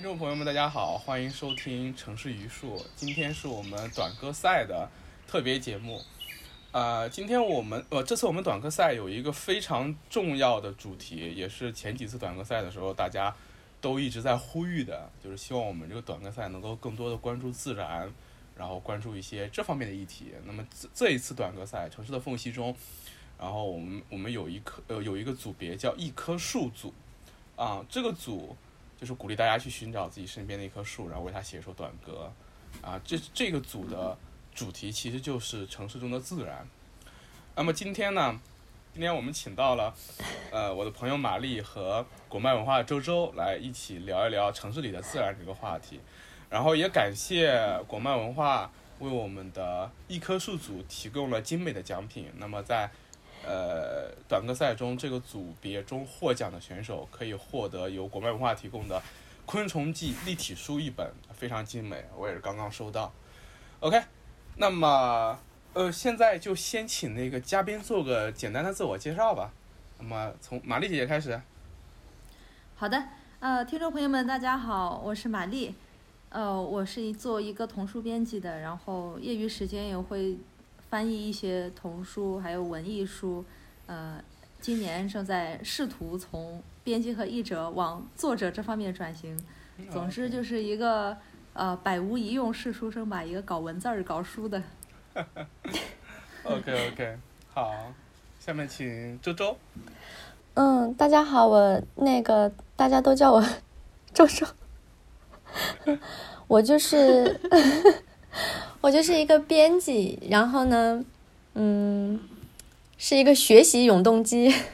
听众朋友们，大家好，欢迎收听城市榆树。今天是我们短歌赛的特别节目。呃，今天我们呃，这次我们短歌赛有一个非常重要的主题，也是前几次短歌赛的时候大家都一直在呼吁的，就是希望我们这个短歌赛能够更多的关注自然，然后关注一些这方面的议题。那么这这一次短歌赛《城市的缝隙中》，然后我们我们有一棵呃有一个组别叫一棵树组，啊，这个组。就是鼓励大家去寻找自己身边的一棵树，然后为它写一首短歌，啊，这这个组的主题其实就是城市中的自然。那么今天呢，今天我们请到了，呃，我的朋友玛丽和果麦文化周周来一起聊一聊城市里的自然这个话题，然后也感谢果麦文化为我们的一棵树组提供了精美的奖品。那么在呃，短歌赛中这个组别中获奖的选手可以获得由国脉文化提供的《昆虫记》立体书一本，非常精美，我也是刚刚收到。OK，那么呃，现在就先请那个嘉宾做个简单的自我介绍吧。那么从玛丽姐姐开始。好的，呃，听众朋友们，大家好，我是玛丽，呃，我是一做一个童书编辑的，然后业余时间也会。翻译一些童书，还有文艺书，呃，今年正在试图从编辑和译者往作者这方面转型。总之就是一个呃百无一用是书生吧，一个搞文字儿、搞书的。OK OK，好，下面请周周。嗯，大家好，我那个大家都叫我 周周，我就是。我就是一个编辑，然后呢，嗯，是一个学习永动机。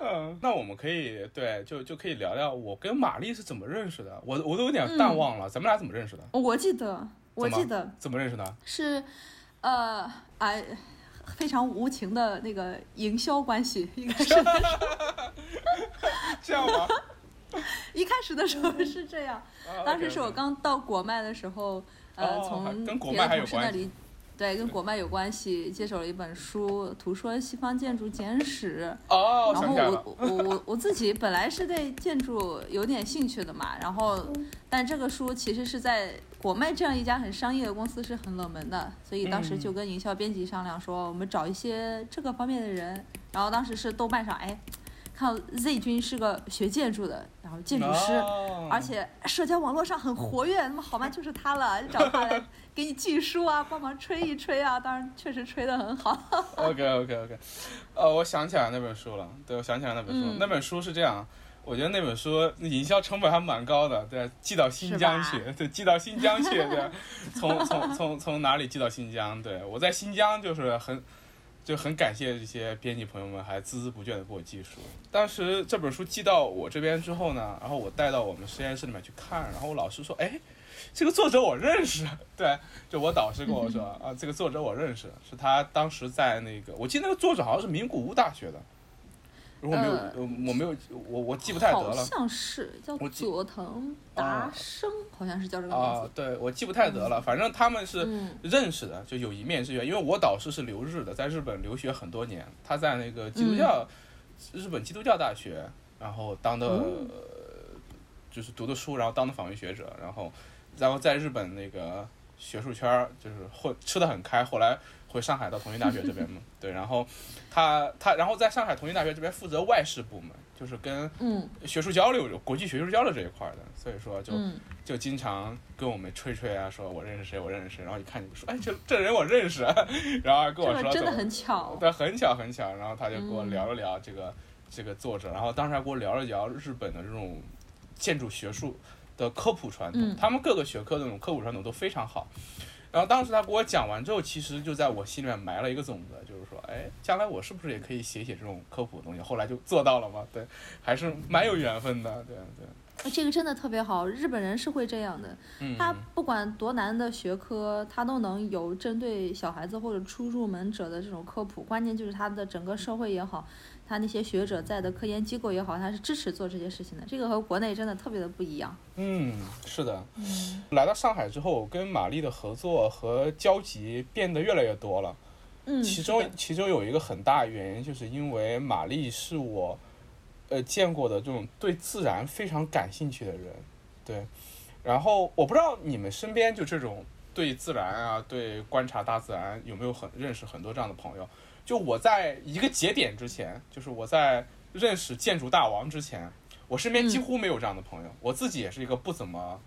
嗯，那我们可以对，就就可以聊聊我跟玛丽是怎么认识的。我我都有点淡忘了，咱们俩怎么认识的？我记得，我记得怎么认识的？是，呃，哎，非常无情的那个营销关系，应该是。这样吗？一开始的时候是这样，当时是我刚到国脉的时候，呃，从别的同事那里，对，跟国脉有关系，接手了一本书《图说西方建筑简史》。哦，然后我我我我自己本来是对建筑有点兴趣的嘛，然后但这个书其实是在国脉这样一家很商业的公司是很冷门的，所以当时就跟营销编辑商量说，我们找一些这个方面的人，然后当时是豆瓣上，哎。看 Z 君是个学建筑的，然后建筑师，而且社交网络上很活跃，那么好吧，就是他了，就找他来 给你寄书啊，帮忙吹一吹啊，当然确实吹得很好。OK OK OK，呃，我想起来那本书了，对，我想起来那本书，那本书是这样，我觉得那本书营销成本还蛮高的，对，寄到新疆去，对，寄到新疆去，对，从从从从哪里寄到新疆？对我在新疆就是很。就很感谢这些编辑朋友们，还孜孜不倦的给我寄书。当时这本书寄到我这边之后呢，然后我带到我们实验室里面去看，然后我老师说：“哎，这个作者我认识。”对，就我导师跟我说：“啊，这个作者我认识，是他当时在那个，我记得那个作者好像是名古屋大学的。”如果没有，我没有，我我记不太得了。好像是叫佐藤达生，好像是叫这个名字。啊，对，我记不太得了。反正他们是认识的，就有一面之缘。因为我导师是留日的，在日本留学很多年。他在那个基督教，日本基督教大学，然后当的，就是读的书，然后当的访问学者，然后，然后在日本那个学术圈就是混吃的很开。后来。回上海到同济大学这边嘛，对，然后他他然后在上海同济大学这边负责外事部门，就是跟学术交流、国际学术交流这一块的，所以说就就经常跟我们吹吹啊，说我认识谁，我认识谁，然后一看你说，哎，这这人我认识，然后跟我说，真的很巧，对，很巧很巧，然后他就跟我聊了聊这个这个作者，然后当时还跟我聊了聊日本的这种建筑学术的科普传统，他们各个学科的那种科普传统都非常好。然后当时他给我讲完之后，其实就在我心里面埋了一个种子，就是说，哎，将来我是不是也可以写写这种科普的东西？后来就做到了嘛，对，还是蛮有缘分的，对对。这个真的特别好，日本人是会这样的，他不管多难的学科，他都能有针对小孩子或者初入门者的这种科普，关键就是他的整个社会也好。他那些学者在的科研机构也好，他是支持做这些事情的。这个和国内真的特别的不一样。嗯，是的。嗯，来到上海之后，跟玛丽的合作和交集变得越来越多了。嗯，其中其中有一个很大原因，就是因为玛丽是我呃见过的这种对自然非常感兴趣的人，对。然后我不知道你们身边就这种对自然啊，对观察大自然有没有很认识很多这样的朋友。就我在一个节点之前，就是我在认识建筑大王之前，我身边几乎没有这样的朋友。我自己也是一个不怎么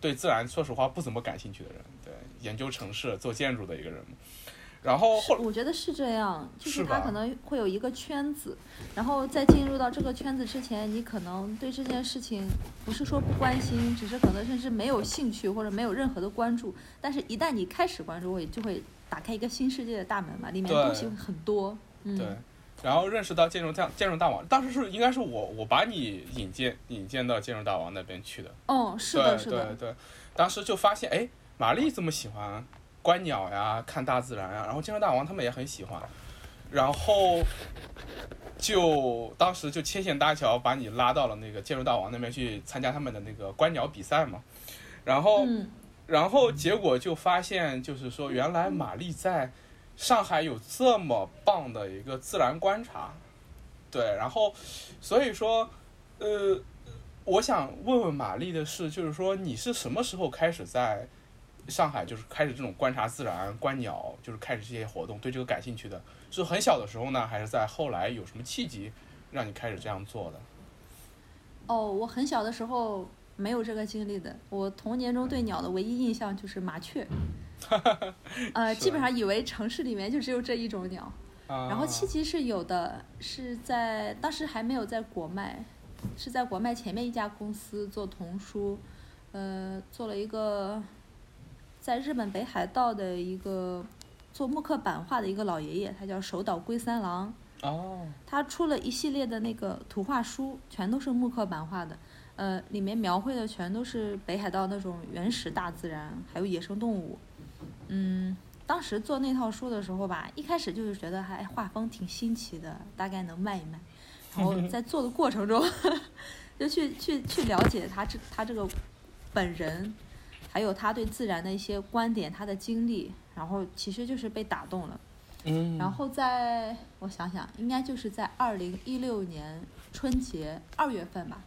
对自然，说实话不怎么感兴趣的人，对研究城市、做建筑的一个人。然后后，我觉得是这样，就是他可能会有一个圈子，然后在进入到这个圈子之前，你可能对这件事情不是说不关心，只是可能甚至没有兴趣或者没有任何的关注。但是，一旦你开始关注，会就会打开一个新世界的大门嘛，里面对东西会很多。嗯，对，然后认识到建筑大建筑大王，当时是应该是我我把你引荐引荐到建筑大王那边去的。哦，是的，是的，对对，当时就发现，哎，玛丽这么喜欢观鸟呀，看大自然呀，然后建筑大王他们也很喜欢，然后就当时就牵线搭桥，把你拉到了那个建筑大王那边去参加他们的那个观鸟比赛嘛，然后。嗯，然后结果就发现，就是说，原来玛丽在上海有这么棒的一个自然观察，对，然后所以说，呃，我想问问玛丽的是，就是说你是什么时候开始在上海就是开始这种观察自然、观鸟，就是开始这些活动，对这个感兴趣的？是很小的时候呢，还是在后来有什么契机让你开始这样做的？哦，我很小的时候没有这个经历的，我童年中对鸟的唯一印象就是麻雀，呃，基本上以为城市里面就只有这一种鸟。啊、然后契机是有的，是在当时还没有在国麦，是在国麦前面一家公司做童书，呃，做了一个在日本北海道的一个做木刻版画的一个老爷爷，他叫手岛龟三郎，哦，他出了一系列的那个图画书，全都是木刻版画的，呃，里面描绘的全都是北海道那种原始大自然，还有野生动物。嗯，当时做那套书的时候吧，一开始就是觉得还画风挺新奇的，大概能卖一卖。然后 在做的过程中，就去去去了解他这他这个本人，还有他对自然的一些观点，他的经历，然后其实就是被打动了。嗯，然后在我想想，应该就是在二零一六年春节二月份吧，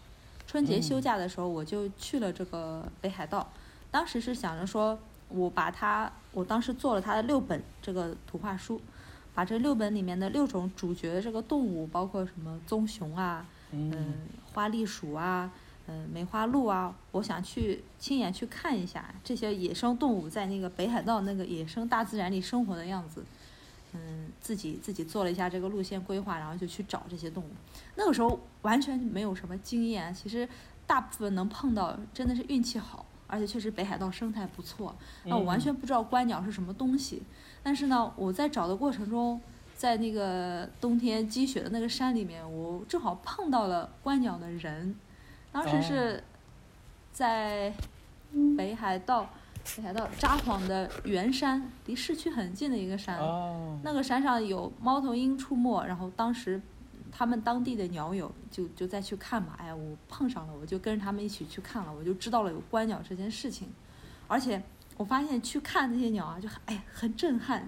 春节休假的时候，我就去了这个北海道。当时是想着说，我把它，我当时做了它的六本这个图画书，把这六本里面的六种主角的这个动物，包括什么棕熊啊，嗯、嗯花栗鼠啊，嗯、梅花鹿啊，我想去亲眼去看一下这些野生动物在那个北海道那个野生大自然里生活的样子。嗯，自己自己做了一下这个路线规划，然后就去找这些动物。那个时候完全没有什么经验，其实大部分能碰到真的是运气好，而且确实北海道生态不错。那我完全不知道观鸟是什么东西，但是呢，我在找的过程中，在那个冬天积雪的那个山里面，我正好碰到了观鸟的人。当时是在北海道，北海道札幌的圆山，离市区很近的一个山。哦，那个山上有猫头鹰出没，然后当时他们当地的鸟友就就再去看嘛，哎呀，我碰上了，我就跟着他们一起去看了，我就知道了有观鸟这件事情，而且我发现去看那些鸟啊，就很哎很震撼，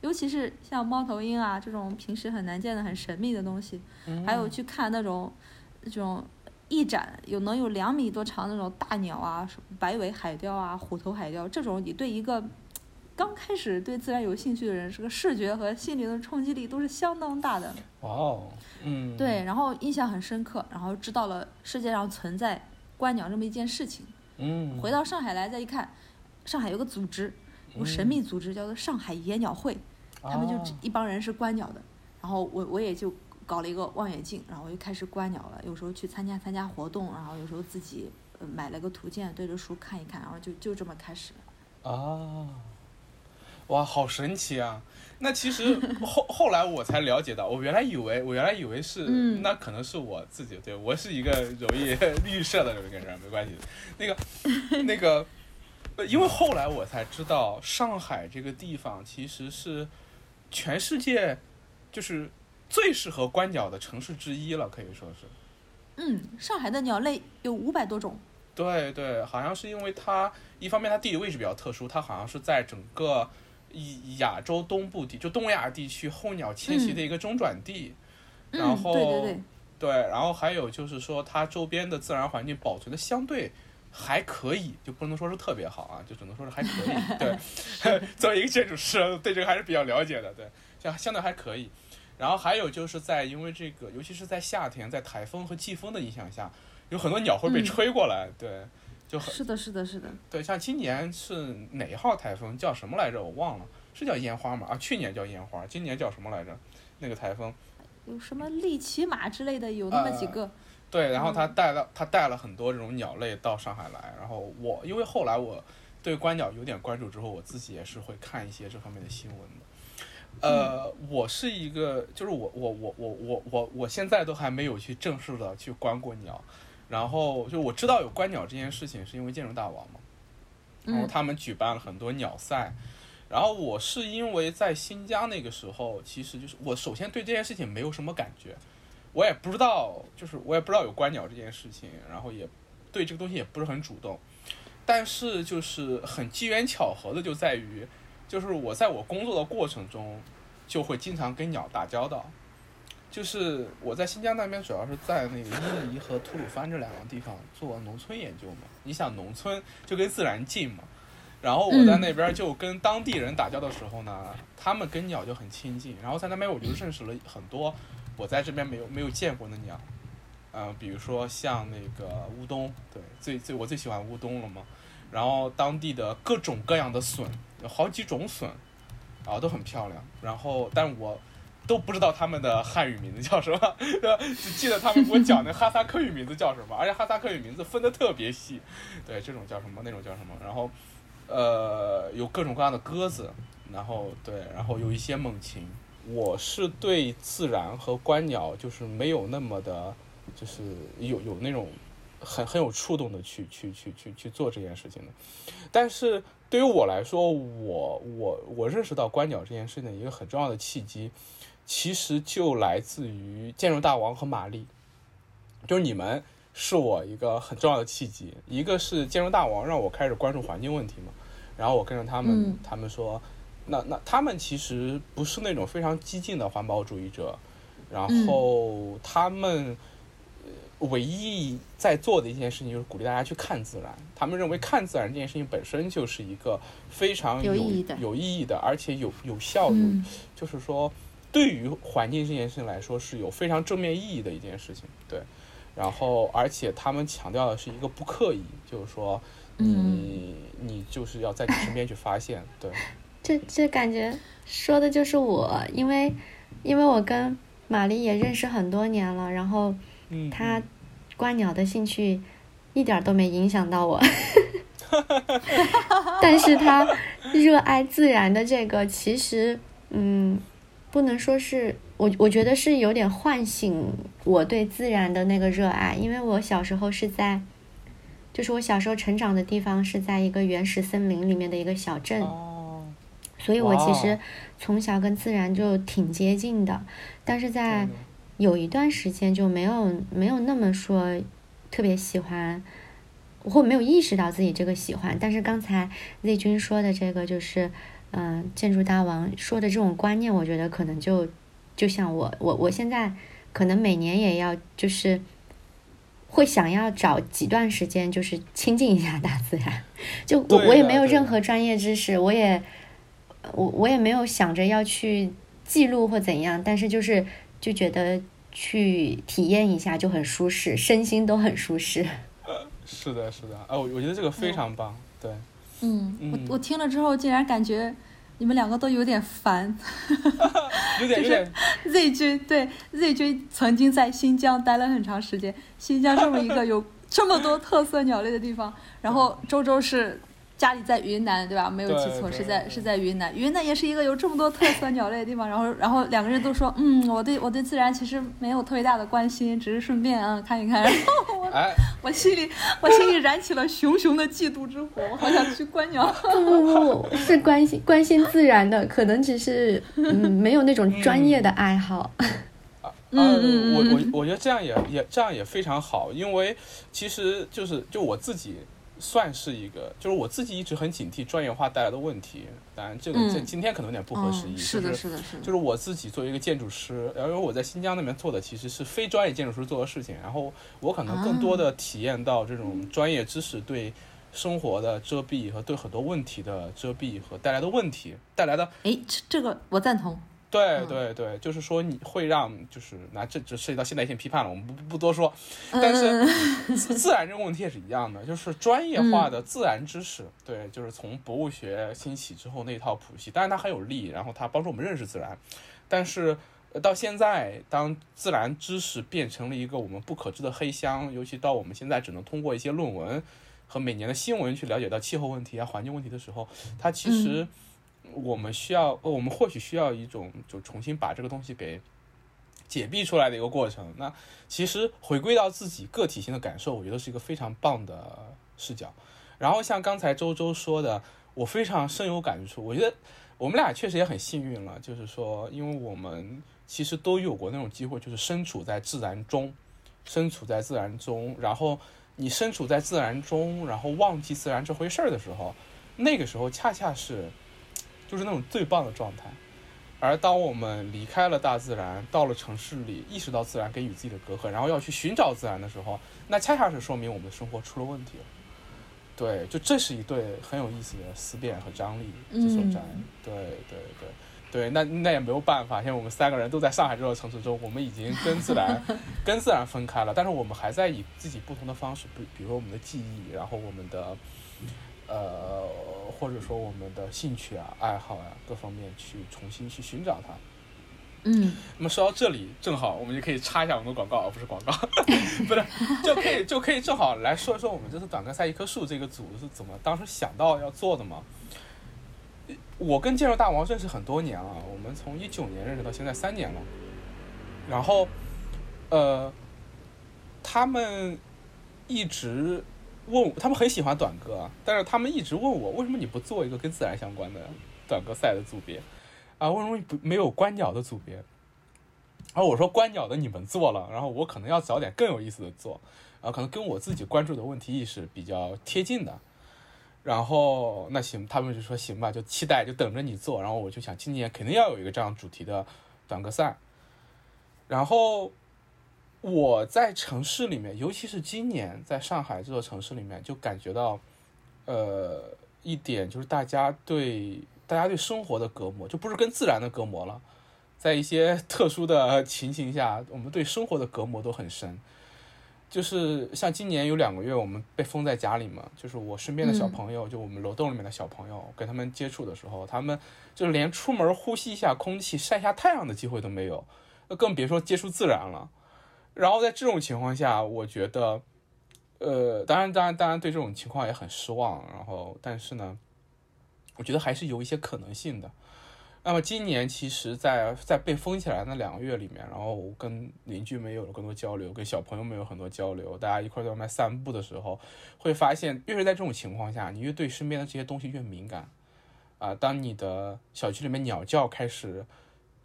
尤其是像猫头鹰啊这种平时很难见的很神秘的东西，还有去看那种那种翼展有能有两米多长的那种大鸟啊，什么白尾海雕啊、虎头海雕这种，你对一个刚开始对自然有兴趣的人，这个视觉和心灵的冲击力都是相当大的。哇哦，嗯，对，然后印象很深刻，然后知道了世界上存在观鸟这么一件事情。嗯，回到上海来再一看，上海有个组织，有个神秘组织叫做上海野鸟会，他们就哦一帮人是观鸟的。然后我我也就搞了一个望远镜，然后我就开始观鸟了。有时候去参加参加活动，然后有时候自己呃买了个图鉴，对着书看一看，然后就就这么开始了。啊，哇，好神奇啊！那其实 后后来我才了解到，我原来以为我原来以为是，嗯那可能是我自己，对我是一个容易 预设的一个人，没关系。那个 那个，呃因为后来我才知道，上海这个地方其实是全世界就是最适合观鸟的城市之一了，可以说是。嗯，上海的鸟类有五百多种。对对，好像是因为它一方面它地理位置比较特殊，它好像是在整个以亚洲东部地，就东亚地区候鸟迁徙的一个中转地。然嗯，后对对对，对，然后还有就是说它周边的自然环境保存的相对还可以，就不能说是特别好啊，就只能说是还可以。对 作为一个建筑师，对这个还是比较了解的，对，相相对还可以。然后还有就是在因为这个，尤其是在夏天，在台风和季风的影响下，有很多鸟会被吹过来，对，就很是的，是的，是的。对，像今年是哪一号台风叫什么来着？我忘了，是叫烟花吗？啊，去年叫烟花，今年叫什么来着？那个台风有什么利奇马之类的，有那么几个。对，然后他带了他带了很多这种鸟类到上海来，然后我因为后来我对观鸟有点关注之后，我自己也是会看一些这方面的新闻的。呃，我是一个，就是我我我我我我我现在都还没有去正式的去观过鸟，然后就我知道有观鸟这件事情，是因为建筑大王嘛，然后他们举办了很多鸟赛，然后我是因为在新疆那个时候，其实就是我首先对这件事情没有什么感觉，我也不知道，就是我也不知道有观鸟这件事情，然后也对这个东西也不是很主动，但是就是很机缘巧合的就在于。就是我在我工作的过程中，就会经常跟鸟打交道。就是我在新疆那边，主要是在那个伊犁和吐鲁番这两个地方做农村研究嘛。你想农村就跟自然近嘛，然后我在那边就跟当地人打交道的时候呢，他们跟鸟就很亲近。然后在那边我就认识了很多我在这边没有没有见过的鸟，嗯，比如说像那个乌冬，对，最最我最喜欢乌冬了嘛。然后当地的各种各样的笋。有好几种笋，啊，都很漂亮。然后，但我都不知道他们的汉语名字叫什么，只记得他们给我讲的哈萨克语名字叫什么。而且哈萨克语名字分的特别细，对，这种叫什么，那种叫什么。然后，呃，有各种各样的鸽子，然后对，然后有一些猛禽。我是对自然和观鸟就是没有那么的，就是有有那种很很有触动的去去去去去做这件事情的，但是。对于我来说，我我我认识到观鸟这件事情一个很重要的契机，其实就来自于建筑大王和玛丽，就是你们是我一个很重要的契机。一个是建筑大王让我开始关注环境问题嘛，然后我跟着他们，他们说，那那他们其实不是那种非常激进的环保主义者，然后他们。唯一在做的一件事情就是鼓励大家去看自然。他们认为看自然这件事情本身就是一个非常有有意义的，而且有有效，有就是说对于环境这件事情来说是有非常正面意义的一件事情。对，然后而且他们强调的是一个不刻意，就是说你你就是要在你身边去发现。对，这这感觉说的就是我，因为因为我跟玛丽也认识很多年了，然后。他观鸟的兴趣一点都没影响到我，但是他热爱自然的这个，其实嗯，不能说是我，我觉得是有点唤醒我对自然的那个热爱，因为我小时候是在，就是我小时候成长的地方是在一个原始森林里面的一个小镇，所以我其实从小跟自然就挺接近的，但是在。有一段时间就没有没有那么说特别喜欢，或没有意识到自己这个喜欢。但是刚才 Z 君说的这个就是，嗯，建筑大王说的这种观念，我觉得可能就就像我我我现在可能每年也要就是会想要找几段时间，就是亲近一下大自然。就我我也没有任何专业知识，我也我我也没有想着要去记录或怎样，但是就是。就觉得去体验一下就很舒适，身心都很舒适。是的，是的，哦，我我觉得这个非常棒，对。嗯，我我听了之后竟然感觉你们两个都有点烦。有 点有点。Z 君对 Z 君曾经在新疆待了很长时间，新疆这么一个有这么多特色鸟类的地方，然后周周是。家里在云南，对吧？没有记错，是在是在云南。云南也是一个有这么多特色鸟类的地方。然后，然后两个人都说，嗯，我对我对自然其实没有特别大的关心，只是顺便啊看一看。然后我我心里 我心里燃起了熊熊的嫉妒之火，我好想去观鸟。不不不，是关心关心自然的，可能只是嗯没有那种专业的爱好。嗯我我我觉得这样也也这样也非常好，因为其实就是就我自己。算是一个，就是我自己一直很警惕专业化带来的问题。当然，这个在今天可能有点不合时宜。是的，是的，是的。就是我自己作为一个建筑师，然后我在新疆那边做的其实是非专业建筑师做的事情，然后我可能更多的体验到这种专业知识对生活的遮蔽和对很多问题的遮蔽和带来的问题带来的。哎，这个我赞同。对对对，就是说你会让，就是那这这涉及到现代性批判了，我们不不多说。但是自然这个问题也是一样的，就是专业化的自然知识，对，就是从博物学兴起之后那一套谱系，当然它很有利，然后它帮助我们认识自然。但是到现在，当自然知识变成了一个我们不可知的黑箱，尤其到我们现在只能通过一些论文和每年的新闻去了解到气候问题啊、环境问题的时候，它其实。我们需要，我们或许需要一种，就重新把这个东西给解闭出来的一个过程。那其实回归到自己个体性的感受，我觉得是一个非常棒的视角。然后像刚才周周说的，我非常深有感触。我觉得我们俩确实也很幸运了，就是说，因为我们其实都有过那种机会，就是身处在自然中，身处在自然中，然后你身处在自然中，然后忘记自然这回事儿的时候，那个时候恰恰是。就是那种最棒的状态，而当我们离开了大自然，到了城市里，意识到自然给予自己的隔阂，然后要去寻找自然的时候，那恰恰是说明我们的生活出了问题了。对，就这是一对很有意思的思辨和张力之所在。对对对对，那那也没有办法，现在我们三个人都在上海这座城市中，我们已经跟自然 跟自然分开了，但是我们还在以自己不同的方式，比比如说我们的记忆，然后我们的。呃，或者说我们的兴趣啊、爱好啊各方面去重新去寻找它。嗯，那么说到这里，正好我们就可以插一下我们的广告，而不是广告，不是，就可以就可以正好来说一说我们这次短歌赛一棵树这个组是怎么当时想到要做的嘛？我跟建筑大王认识很多年了，我们从一九年认识到现在三年了，然后呃，他们一直。问他们很喜欢短歌，但是他们一直问我为什么你不做一个跟自然相关的短歌赛的组别啊？为什么不没有观鸟的组别？然后我说观鸟的你们做了，然后我可能要找点更有意思的做，啊，可能跟我自己关注的问题意识比较贴近的。然后那行，他们就说行吧，就期待就等着你做。然后我就想今年肯定要有一个这样主题的短歌赛，然后。我在城市里面，尤其是今年在上海这座城市里面，就感觉到，呃，一点就是大家对大家对生活的隔膜，就不是跟自然的隔膜了，在一些 特殊的情形下，我们对生活的隔膜都很深。就是像今年有两个月，我们被封在家里嘛，就是我身边的小朋友，就我们楼栋里面的小朋友，跟他们接触的时候，他们就连出门呼吸一下空气、晒下太阳的机会都没有，那更别说接触自然了。然后在这种情况下，我觉得，呃，当然，当然，当然，对这种情况也很失望。然后，但是呢，我觉得还是有一些可能性的。那么今年，其实，在在被封起来那两个月里面，然后跟邻居们有了更多交流，跟小朋友们有很多交流，大家一块在外面散步的时候，会发现，越是在这种情况下，你越对身边的这些东西越敏感。啊，当你的小区里面鸟叫开始。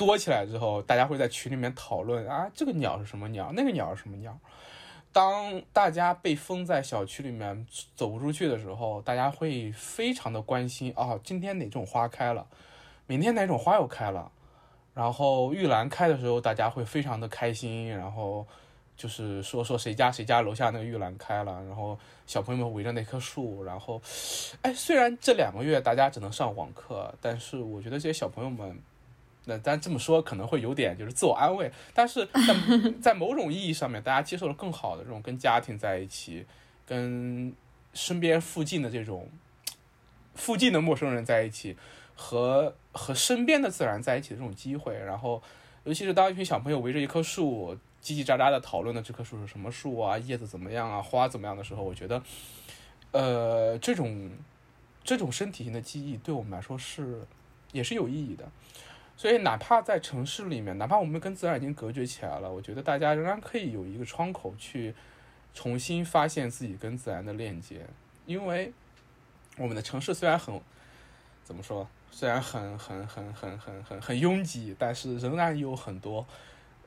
多起来之后，大家会在群里面讨论啊，这个鸟是什么鸟？那个鸟是什么鸟？当大家被封在小区里面走不出去的时候，大家会非常的关心啊，今天哪种花开了？明天哪种花又开了？然后玉兰开的时候，大家会非常的开心，然后就是说说谁家谁家楼下那个玉兰开了，然后小朋友们围着那棵树，然后，哎，虽然这两个月大家只能上网课，但是我觉得这些小朋友们。那但这么说可能会有点就是自我安慰，但是在 在某种意义上面，大家接受了更好的这种跟家庭在一起，跟身边附近的这种附近的陌生人在一起，和和身边的自然在一起的这种机会。然后，尤其是当一群小朋友围着一棵树叽叽喳喳的讨论的这棵树是什么树啊，叶子怎么样啊，花怎么样的时候，我觉得，呃，这种这种身体性的记忆对我们来说是也是有意义的。所以，哪怕在城市里面，哪怕我们跟自然已经隔绝起来了，我觉得大家仍然可以有一个窗口去重新发现自己跟自然的链接。因为我们的城市虽然很怎么说，虽然很很很很很很很拥挤，但是仍然有很多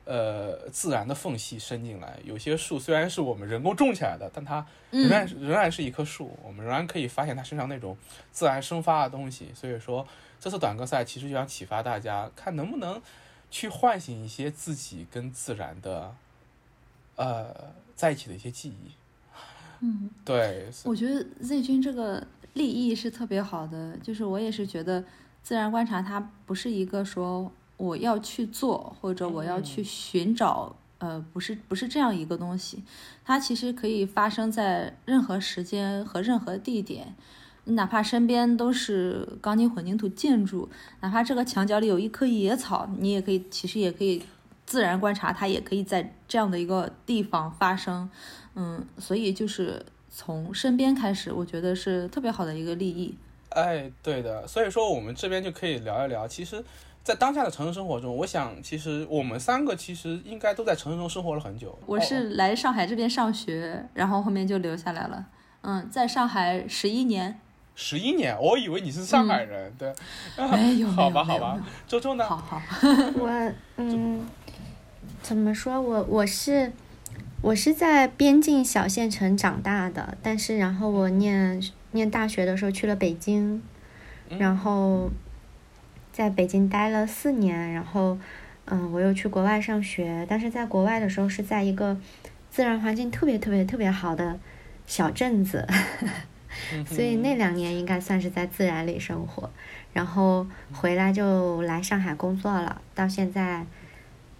呃自然的缝隙伸进来。有些树虽然是我们人工种起来的，但它仍然、仍然是一棵树，我们仍然可以发现它身上那种自然生发的东西。所以说，这次短歌赛其实就想启发大家，看能不能去唤醒一些自己跟自然的呃在一起的一些记忆。嗯，对，我觉得 Z 君这个立意是特别好的，就是我也是觉得自然观察它不是一个说我要去做或者我要去寻找，呃，不是不是这样一个东西，它其实可以发生在任何时间和任何地点。你哪怕身边都是钢筋混凝土建筑，哪怕这个墙角里有一棵野草，你也可以，其实也可以自然观察，它也可以在这样的一个地方发生。嗯，所以就是从身边开始，我觉得是特别好的一个利益。哎，对的，所以说我们这边就可以聊一聊。其实，在当下的城市生活中，我想，其实我们三个其实应该都在城市中生活了很久。我是来上海这边上学，然后后面就留下来了。嗯，在上海十一年。十一年，我以为你是上海人，对。没有，好吧，好吧。周周呢？好好。我 嗯，怎么说？我我是。我是在边境小县城长大的，但是然后我念念大学的时候去了北京，然后在北京待了四年，然后嗯，我又去国外上学，但是在国外的时候是在一个自然环境特别特别特别好的小镇子，所以那两年应该算是在自然里生活，然后回来就来上海工作了，到现在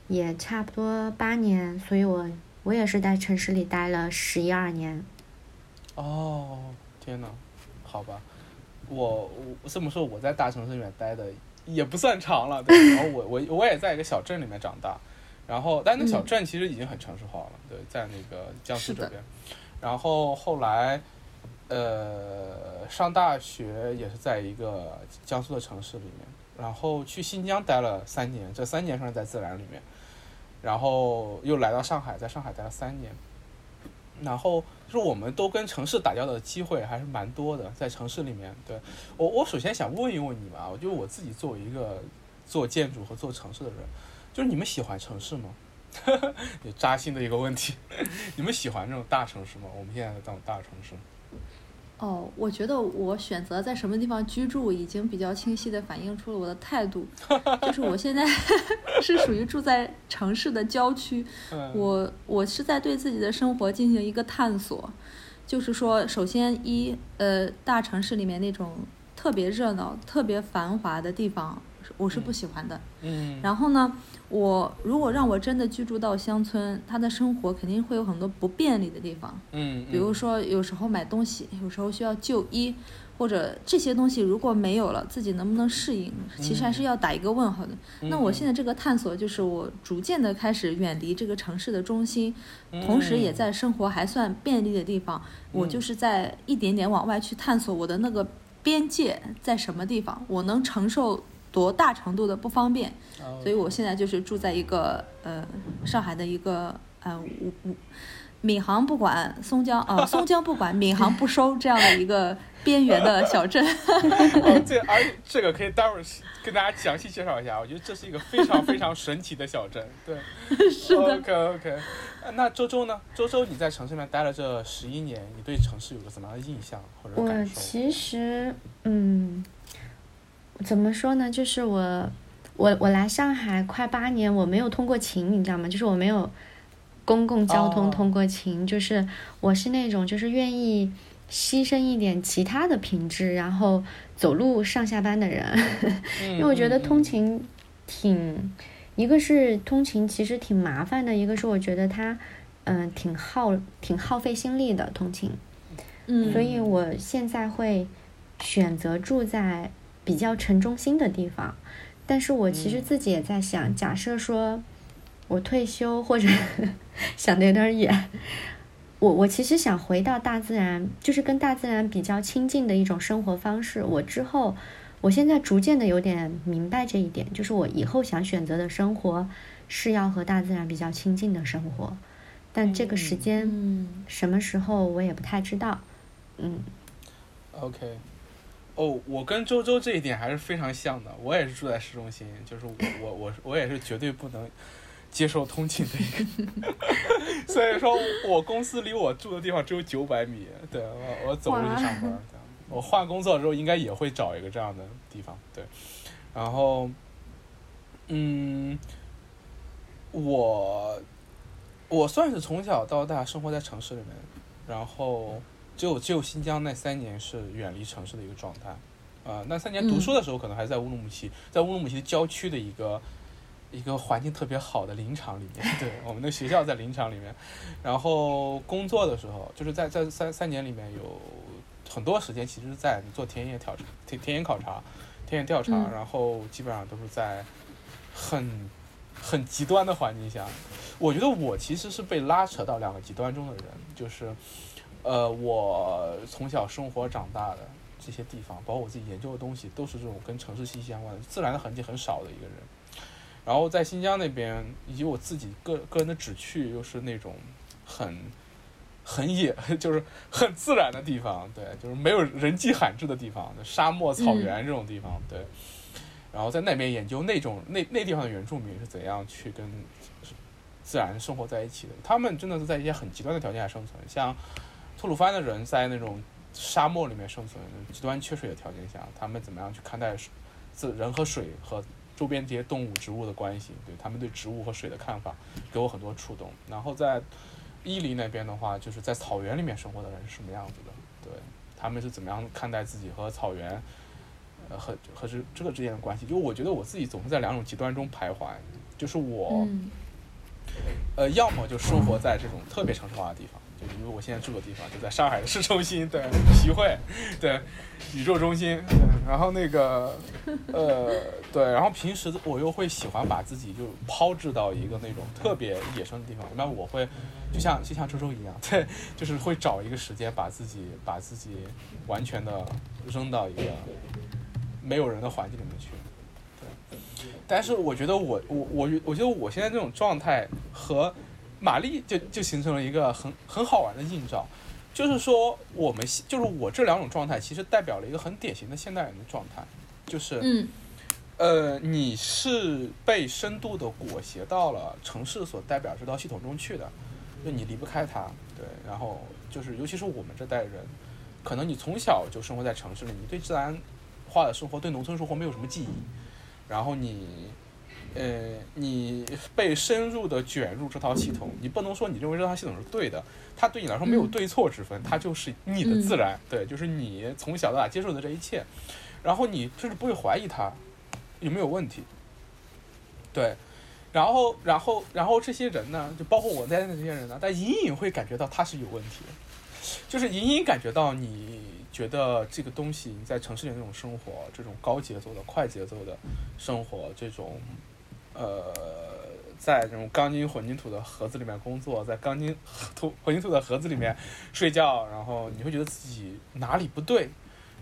也差不多八年，所以我。我也是在城市里待了十一二年。哦，天哪，好吧，我我这么说，我在大城市里面待的也不算长了，对。然后我我我也在一个小镇里面长大，然后但那小镇其实已经很城市化了，对，在那个江苏这边。然后后来，呃，上大学也是在一个江苏的城市里面，然后去新疆待了三年，这三年是在自然里面。然后又来到上海，在上海待了三年。然后就是我们都跟城市打交道的机会还是蛮多的，在城市里面。对我，我首先想问一问你们啊，就是我自己作为一个做建筑和做城市的人，就是你们喜欢城市吗？有扎心的一个问题，你们喜欢这种大城市吗？我们现在的这种大城市。哦，我觉得我选择在什么地方居住，已经比较清晰的反映出了我的态度。就是我现在 是属于住在城市的郊区，我我是在对自己的生活进行一个探索。就是说，首先一呃，大城市里面那种特别热闹、特别繁华的地方，我是不喜欢的。嗯。然后呢？我如果让我真的居住到乡村，他的生活肯定会有很多不便利的地方。嗯，比如说有时候买东西，有时候需要就医，或者这些东西如果没有了，自己能不能适应，其实还是要打一个问号的。那我现在这个探索就是我逐渐的开始远离这个城市的中心，同时也在生活还算便利的地方，我就是在一点点往外去探索我的那个边界在什么地方，我能承受。多大程度的不方便，所以我现在就是住在一个呃上海的一个呃五五闵行不管松江啊松江不管闵行不收这样的一个边缘的小镇。这而这个可以待会儿跟大家详细介绍一下，我觉得这是一个非常非常神奇的小镇。对，是的。OK OK，那周周呢？周周你在城市里面待了这十一年，你对城市有个怎么样的印象或者感受？我其实嗯。怎么说呢？就是我，我我来上海快八年，我没有通过勤，你知道吗？就是我没有公共交通通过勤，就是我是那种就是愿意牺牲一点其他的品质，然后走路上下班的人。因为我觉得通勤挺，一个是通勤其实挺麻烦的，一个是我觉得它嗯挺耗挺耗费心力的通勤。嗯，所以我现在会选择住在。比较城中心的地方，但是我其实自己也在想，假设说我退休或者 想的有点远，我我其实想回到大自然，就是跟大自然比较亲近的一种生活方式。我之后，我现在逐渐的有点明白这一点，就是我以后想选择的生活是要和大自然比较亲近的生活，但这个时间什么时候我也不太知道。嗯，OK。哦，我跟周周这一点还是非常像的。我也是住在市中心，就是我我我我也是绝对不能接受通勤的一个。所以说我公司离我住的地方只有九百米，对我我走路去上班。我换工作之后应该也会找一个这样的地方，对。然后，嗯，我我算是从小到大生活在城市里面，然后只有只有新疆那三年是远离城市的一个状态。呃，那三年读书的时候，可能还在乌鲁木齐，在乌鲁木齐郊区的一个一个环境特别好的林场里面。对，我们的学校在林场里面。然后工作的时候，就是在在三三年里面有很多时间，其实是在做田野调查、田田野考察、田野调查，然后基本上都是在很很极端的环境下。我觉得我其实是被拉扯到两个极端中的人，就是呃，我从小生活长大的。这些地方，包括我自己研究的东西，都是这种跟城市息息相关的，自然的痕迹很少的一个人。然后在新疆那边，以及我自己个个人的旨趣，又是那种很很野，就是很自然的地方，对，就是没有人迹罕至的地方，沙漠、草原这种地方，对。然后在那边研究那种那那地方的原住民是怎样去跟自然生活在一起的，他们真的是在一些很极端的条件下生存，像吐鲁番的人在那种。沙漠里面生存，极端缺水的条件下，他们怎么样去看待自人和水和周边这些动物、植物的关系？对他们对植物和水的看法，给我很多触动。然后在伊犁那边的话，就是在草原里面生活的人是什么样子的？对他们是怎么样看待自己和草原，呃，和和这这个之间的关系？就我觉得我自己总是在两种极端中徘徊，就是我，呃，要么就生活在这种特别城市化的地方。就因为我现在住的地方就在上海的市中心，对，徐汇，对，宇宙中心，对然后那个，呃，对，然后平时我又会喜欢把自己就抛掷到一个那种特别野生的地方，那我会就像就像周周一样，对，就是会找一个时间把自己把自己完全的扔到一个没有人的环境里面去，对，但是我觉得我我我我觉得我现在这种状态和。玛丽就就形成了一个很很好玩的映照，就是说我们就是我这两种状态，其实代表了一个很典型的现代人的状态，就是，嗯，呃，你是被深度的裹挟到了城市所代表这套系统中去的，就你离不开它，对，然后就是尤其是我们这代人，可能你从小就生活在城市里，你对自然化的生活、对农村生活没有什么记忆，然后你。呃，你被深入的卷入这套系统，你不能说你认为这套系统是对的，它对你来说没有对错之分，它就是你的自然，对，就是你从小到大接受的这一切，然后你甚至不会怀疑它有没有问题，对，然后，然后，然后这些人呢，就包括我在内的这些人呢，但隐隐会感觉到它是有问题，就是隐隐感觉到你觉得这个东西你在城市里那种生活，这种高节奏的、快节奏的生活，这种。呃，在这种钢筋混凝土的盒子里面工作，在钢筋 土混凝土的盒子里面睡觉，然后你会觉得自己哪里不对，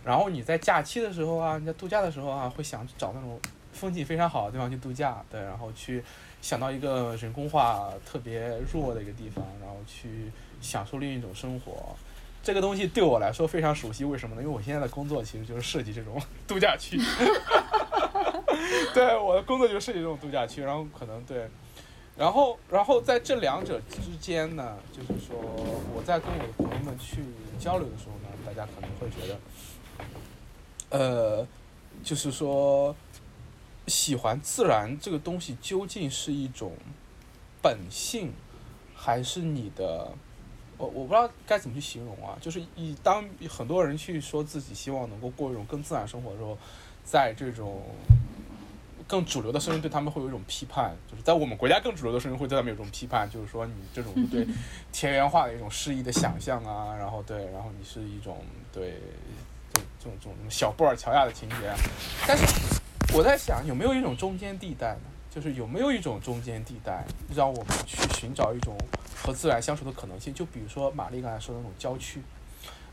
然后你在假期的时候啊，你在度假的时候啊，会想找那种风景非常好的地方去度假，对，然后去想到一个人工化特别弱的一个地方，然后去享受另一种生活。这个东西对我来说非常熟悉，为什么呢？因为我现在的工作其实就是设计这种 度假区。对，我的工作就是设计这种度假区，然后可能对，然后然后在这两者之间呢，就是说我在跟我的朋友们去交流的时候呢，大家可能会觉得，呃，就是说喜欢自然这个东西究竟是一种本性，还是你的？我我不知道该怎么去形容啊，就是以当很多人去说自己希望能够过一种更自然生活的时候，在这种更主流的声音对他们会有一种批判，就是在我们国家更主流的声音会对他们有一种批判，就是说你这种对田园化的一种诗意的想象啊，然后对，然后你是一种对这这种这种小布尔乔亚的情节，但是我在想有没有一种中间地带呢？就是有没有一种中间地带，让我们去寻找一种和自然相处的可能性？就比如说玛丽刚才说的那种郊区，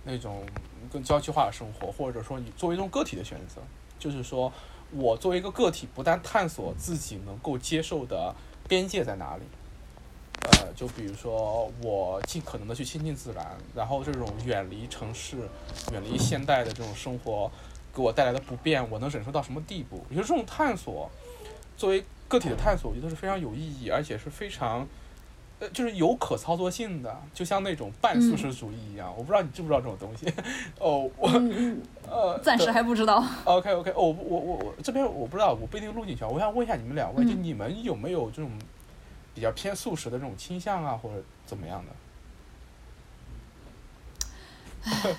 那种更郊区化的生活，或者说你作为一种个体的选择，就是说我作为一个个体，不但探索自己能够接受的边界在哪里，呃，就比如说我尽可能的去亲近自然，然后这种远离城市、远离现代的这种生活给我带来的不便，我能忍受到什么地步？我觉得这种探索，作为。个体的探索，我觉得是非常有意义，而且是非常，呃，就是有可操作性的，就像那种半素食主义一样。我不知道你知不知道这种东西？哦，我 呃，暂时还不知道。OK OK，哦，我我我我这边我不知道，我不一定录进去啊。我想问一下你们两位，就你们有没有这种比较偏素食的这种倾向啊，或者怎么样的？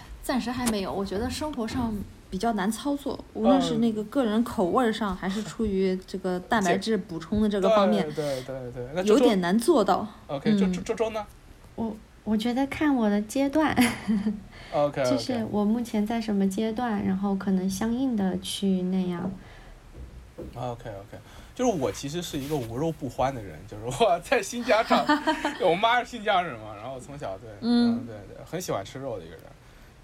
暂时还没有，我觉得生活上比较难操作，无论是那个个人口味上，还是 出于这个蛋白质补充的这个方面，对对对，有点难做到。OK，周嗯周周周呢我我觉得看我的阶段，？OK，就是我目前在什么阶段，然后可能相应的去那样。OK OK，就是我其实是一个无肉不欢的人，就是我 在新疆长，我妈是新疆人嘛，然后我从小对，嗯对对，很喜欢吃肉的一个人。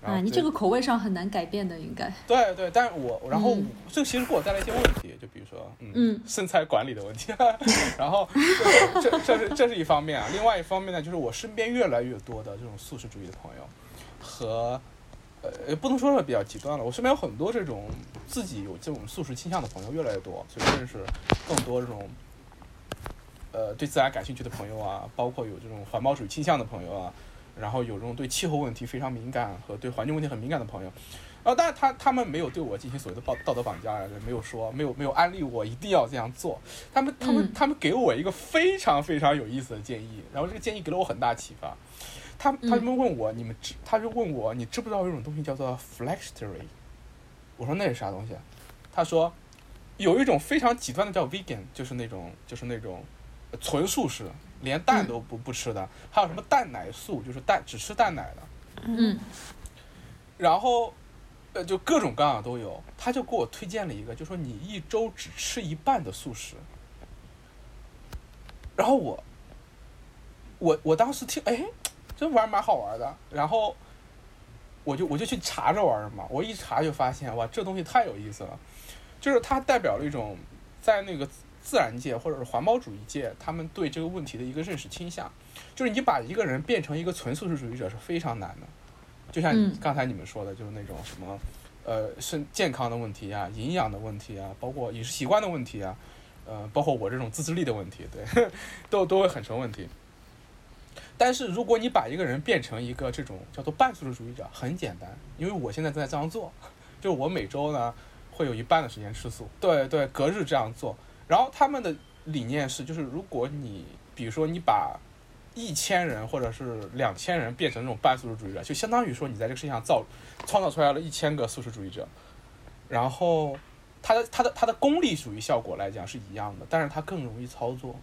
然啊，你这个口味上很难改变的，应该。对对，但是我然后嗯这其实给我带来一些问题，就比如说，嗯，嗯 身材管理的问题，然后这这这是这是一方面啊，另外一方面呢，就是我身边越来越多的这种素食主义的朋友和。呃，不能说是比较极端了，我身边有很多这种自己有这种素食倾向的朋友越来越多，所以认识更多这种，呃，对自然感兴趣的朋友啊，包括有这种环保主义倾向的朋友啊，然后有这种对气候问题非常敏感和对环境问题很敏感的朋友，然后，但是他他们没有对我进行所谓的道道德绑架，没有说没有没有安利我一定要这样做。他们他们嗯他们给我一个非常非常有意思的建议，然后这个建议给了我很大启发。他他们问我你们知，他就问我你知不知道有一种东西叫做 flexitory？我说那是啥东西？他说有一种非常极端的叫 vegan，就是那种就是那种呃纯素食，连蛋都不不吃的，还有什么蛋奶素，就是蛋只吃蛋奶的。嗯然后，呃，就各种各样的都有。他就给我推荐了一个，就说你一周只吃一半的素食。然后我，我我当时听，哎，这玩意儿蛮好玩的。然后，我就我就去查这玩意儿嘛。我一查就发现，哇，这东西太有意思了。就是它代表了一种在那个自然界或者是环保主义界，他们对这个问题的一个认识倾向。就是你把一个人变成一个纯素食主义者是非常难的。就像嗯刚才你们说的，就是那种什么，呃，身健康的问题啊，营养的问题啊，包括饮食习惯的问题啊，呃，包括我这种自制力的问题，对，都都会很成问题。但是如果你把一个人变成一个这种叫做半素食主义者，很简单，因为我现在正在这样做，就是我每周呢会有一半的时间吃素，对对，隔日这样做。然后他们的理念是，就是如果你比如说你把一千人或者是两千人变成这种半素食主义者，就相当于说你在这个世界上造创造出来了一千个素食主义者，然后它的它的它的功利主义效果来讲是一样的，但是它更容易操作。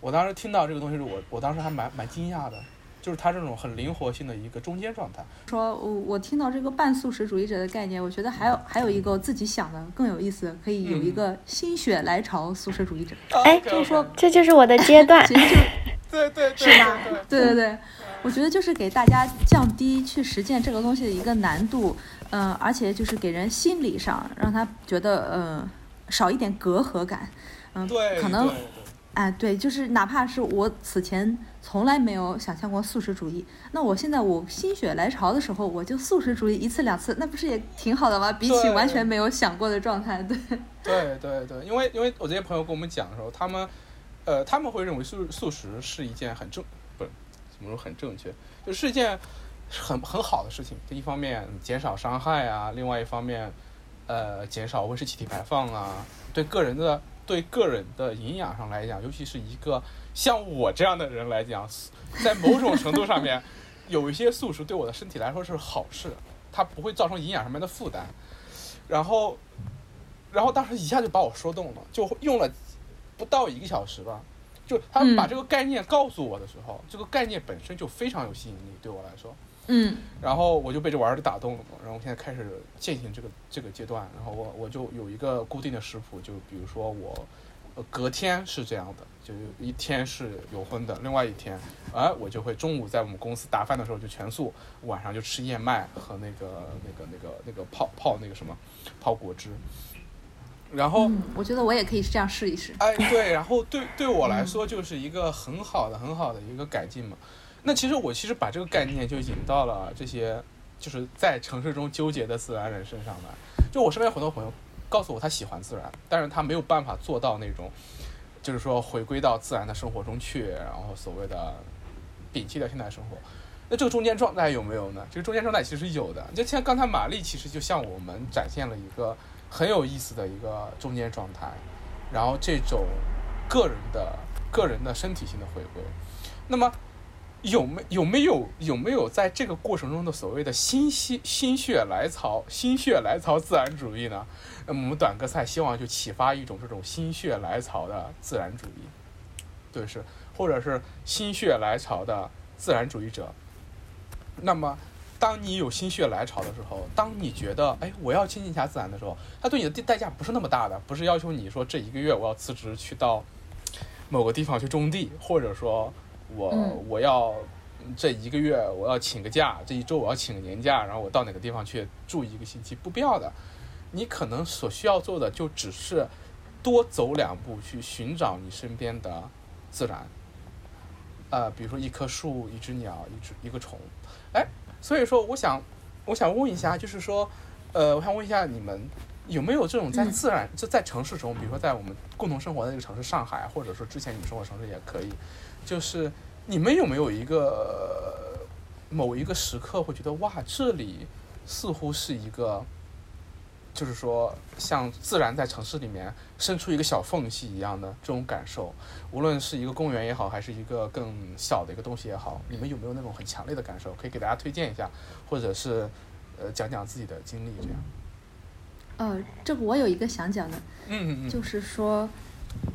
我当时听到这个东西，我我当时还蛮蛮惊讶的，就是他这种很灵活性的一个中间状态。说我我听到这个半素食主义者的概念，我觉得还有还有一个我自己想的更有意思，可以有一个心血来潮素食主义者，哎就是说这就是我的阶段。其。实就对对对是吧？对对。对我觉得就是给大家降低去实践这个东西的一个难度，嗯、而且就是给人心理上让他觉得嗯、少一点隔阂感，嗯、对，可能哎对，就是哪怕是我此前从来没有想象过素食主义，那我现在我心血来潮的时候，我就素食主义一次两次，那不是也挺好的吗？比起完全没有想过的状态，对，对对对，因为因为我这些朋友跟我们讲的时候，他们呃他们会认为素素食是一件很正不是怎么说很正确，就是一件很很好的事情。就一方面减少伤害啊，另外一方面呃减少温室气体排放啊，对个人的对个人的营养上来讲，尤其是一个像我这样的人来讲，在某种程度上面，有一些素食对我的身体来说是好事，它不会造成营养上面的负担。然后，然后当时一下就把我说动了，就用了不到一个小时吧。就他们把嗯这个概念告诉我的时候，这个概念本身就非常有吸引力，对我来说。嗯然后我就被这玩意儿打动了嘛，然后我现在开始践行这个这个阶段，然后我我就有一个固定的食谱，就比如说我，呃，隔天是这样的，就一天是有荤的，另外一天，哎，我就会中午在我们公司打饭的时候就全素，晚上就吃燕麦和那个那个那个那个泡泡那个什么泡果汁，然后。嗯，我觉得我也可以这样试一试。哎，对，然后对对我来说就是一个很好的、很好的一个改进嘛。那其实我其实把这个概念就引到了这些就是在城市中纠结的自然人身上来。就我身边有很多朋友告诉我他喜欢自然，但是他没有办法做到那种就是说回归到自然的生活中去，然后所谓的摒弃掉现代生活。那这个中间状态有没有呢？这个中间状态其实有的，就像刚才玛丽其实就向我们展现了一个很有意思的一个中间状态，然后这种个人的个人的身体性的回归，那么有没有没有有没有在这个过程中的所谓的心心心血来潮心血来潮自然主义呢？那我们短歌赛希望就启发一种这种心血来潮的自然主义，对是，或者是心血来潮的自然主义者。那么，当你有心血来潮的时候，当你觉得哎我要亲近一下自然的时候，它对你的代价不是那么大的，不是要求你说这一个月我要辞职去到某个地方去种地，或者说我、嗯。我要这一个月我要请个假，这一周我要请个年假，然后我到哪个地方去住一个星期，不必要的。你可能所需要做的就只是多走两步去寻找你身边的自然，呃，比如说一棵树、一只鸟、一只一个虫，哎，所以说我想我想问一下，就是说，呃，我想问一下你们有没有这种在嗯。自然就在城市中，比如说在我们共同生活的那个城市上海，或者说之前你们生活城市也可以，就是你们有没有一个呃某一个时刻会觉得哇，这里似乎是一个。就是说，像自然在城市里面伸出一个小缝隙一样的这种感受，无论是一个公园也好，还是一个更小的一个东西也好，你们有没有那种很强烈的感受？可以给大家推荐一下，或者是呃讲讲自己的经历这样。呃，这个我有一个想讲的，嗯嗯嗯，就是说，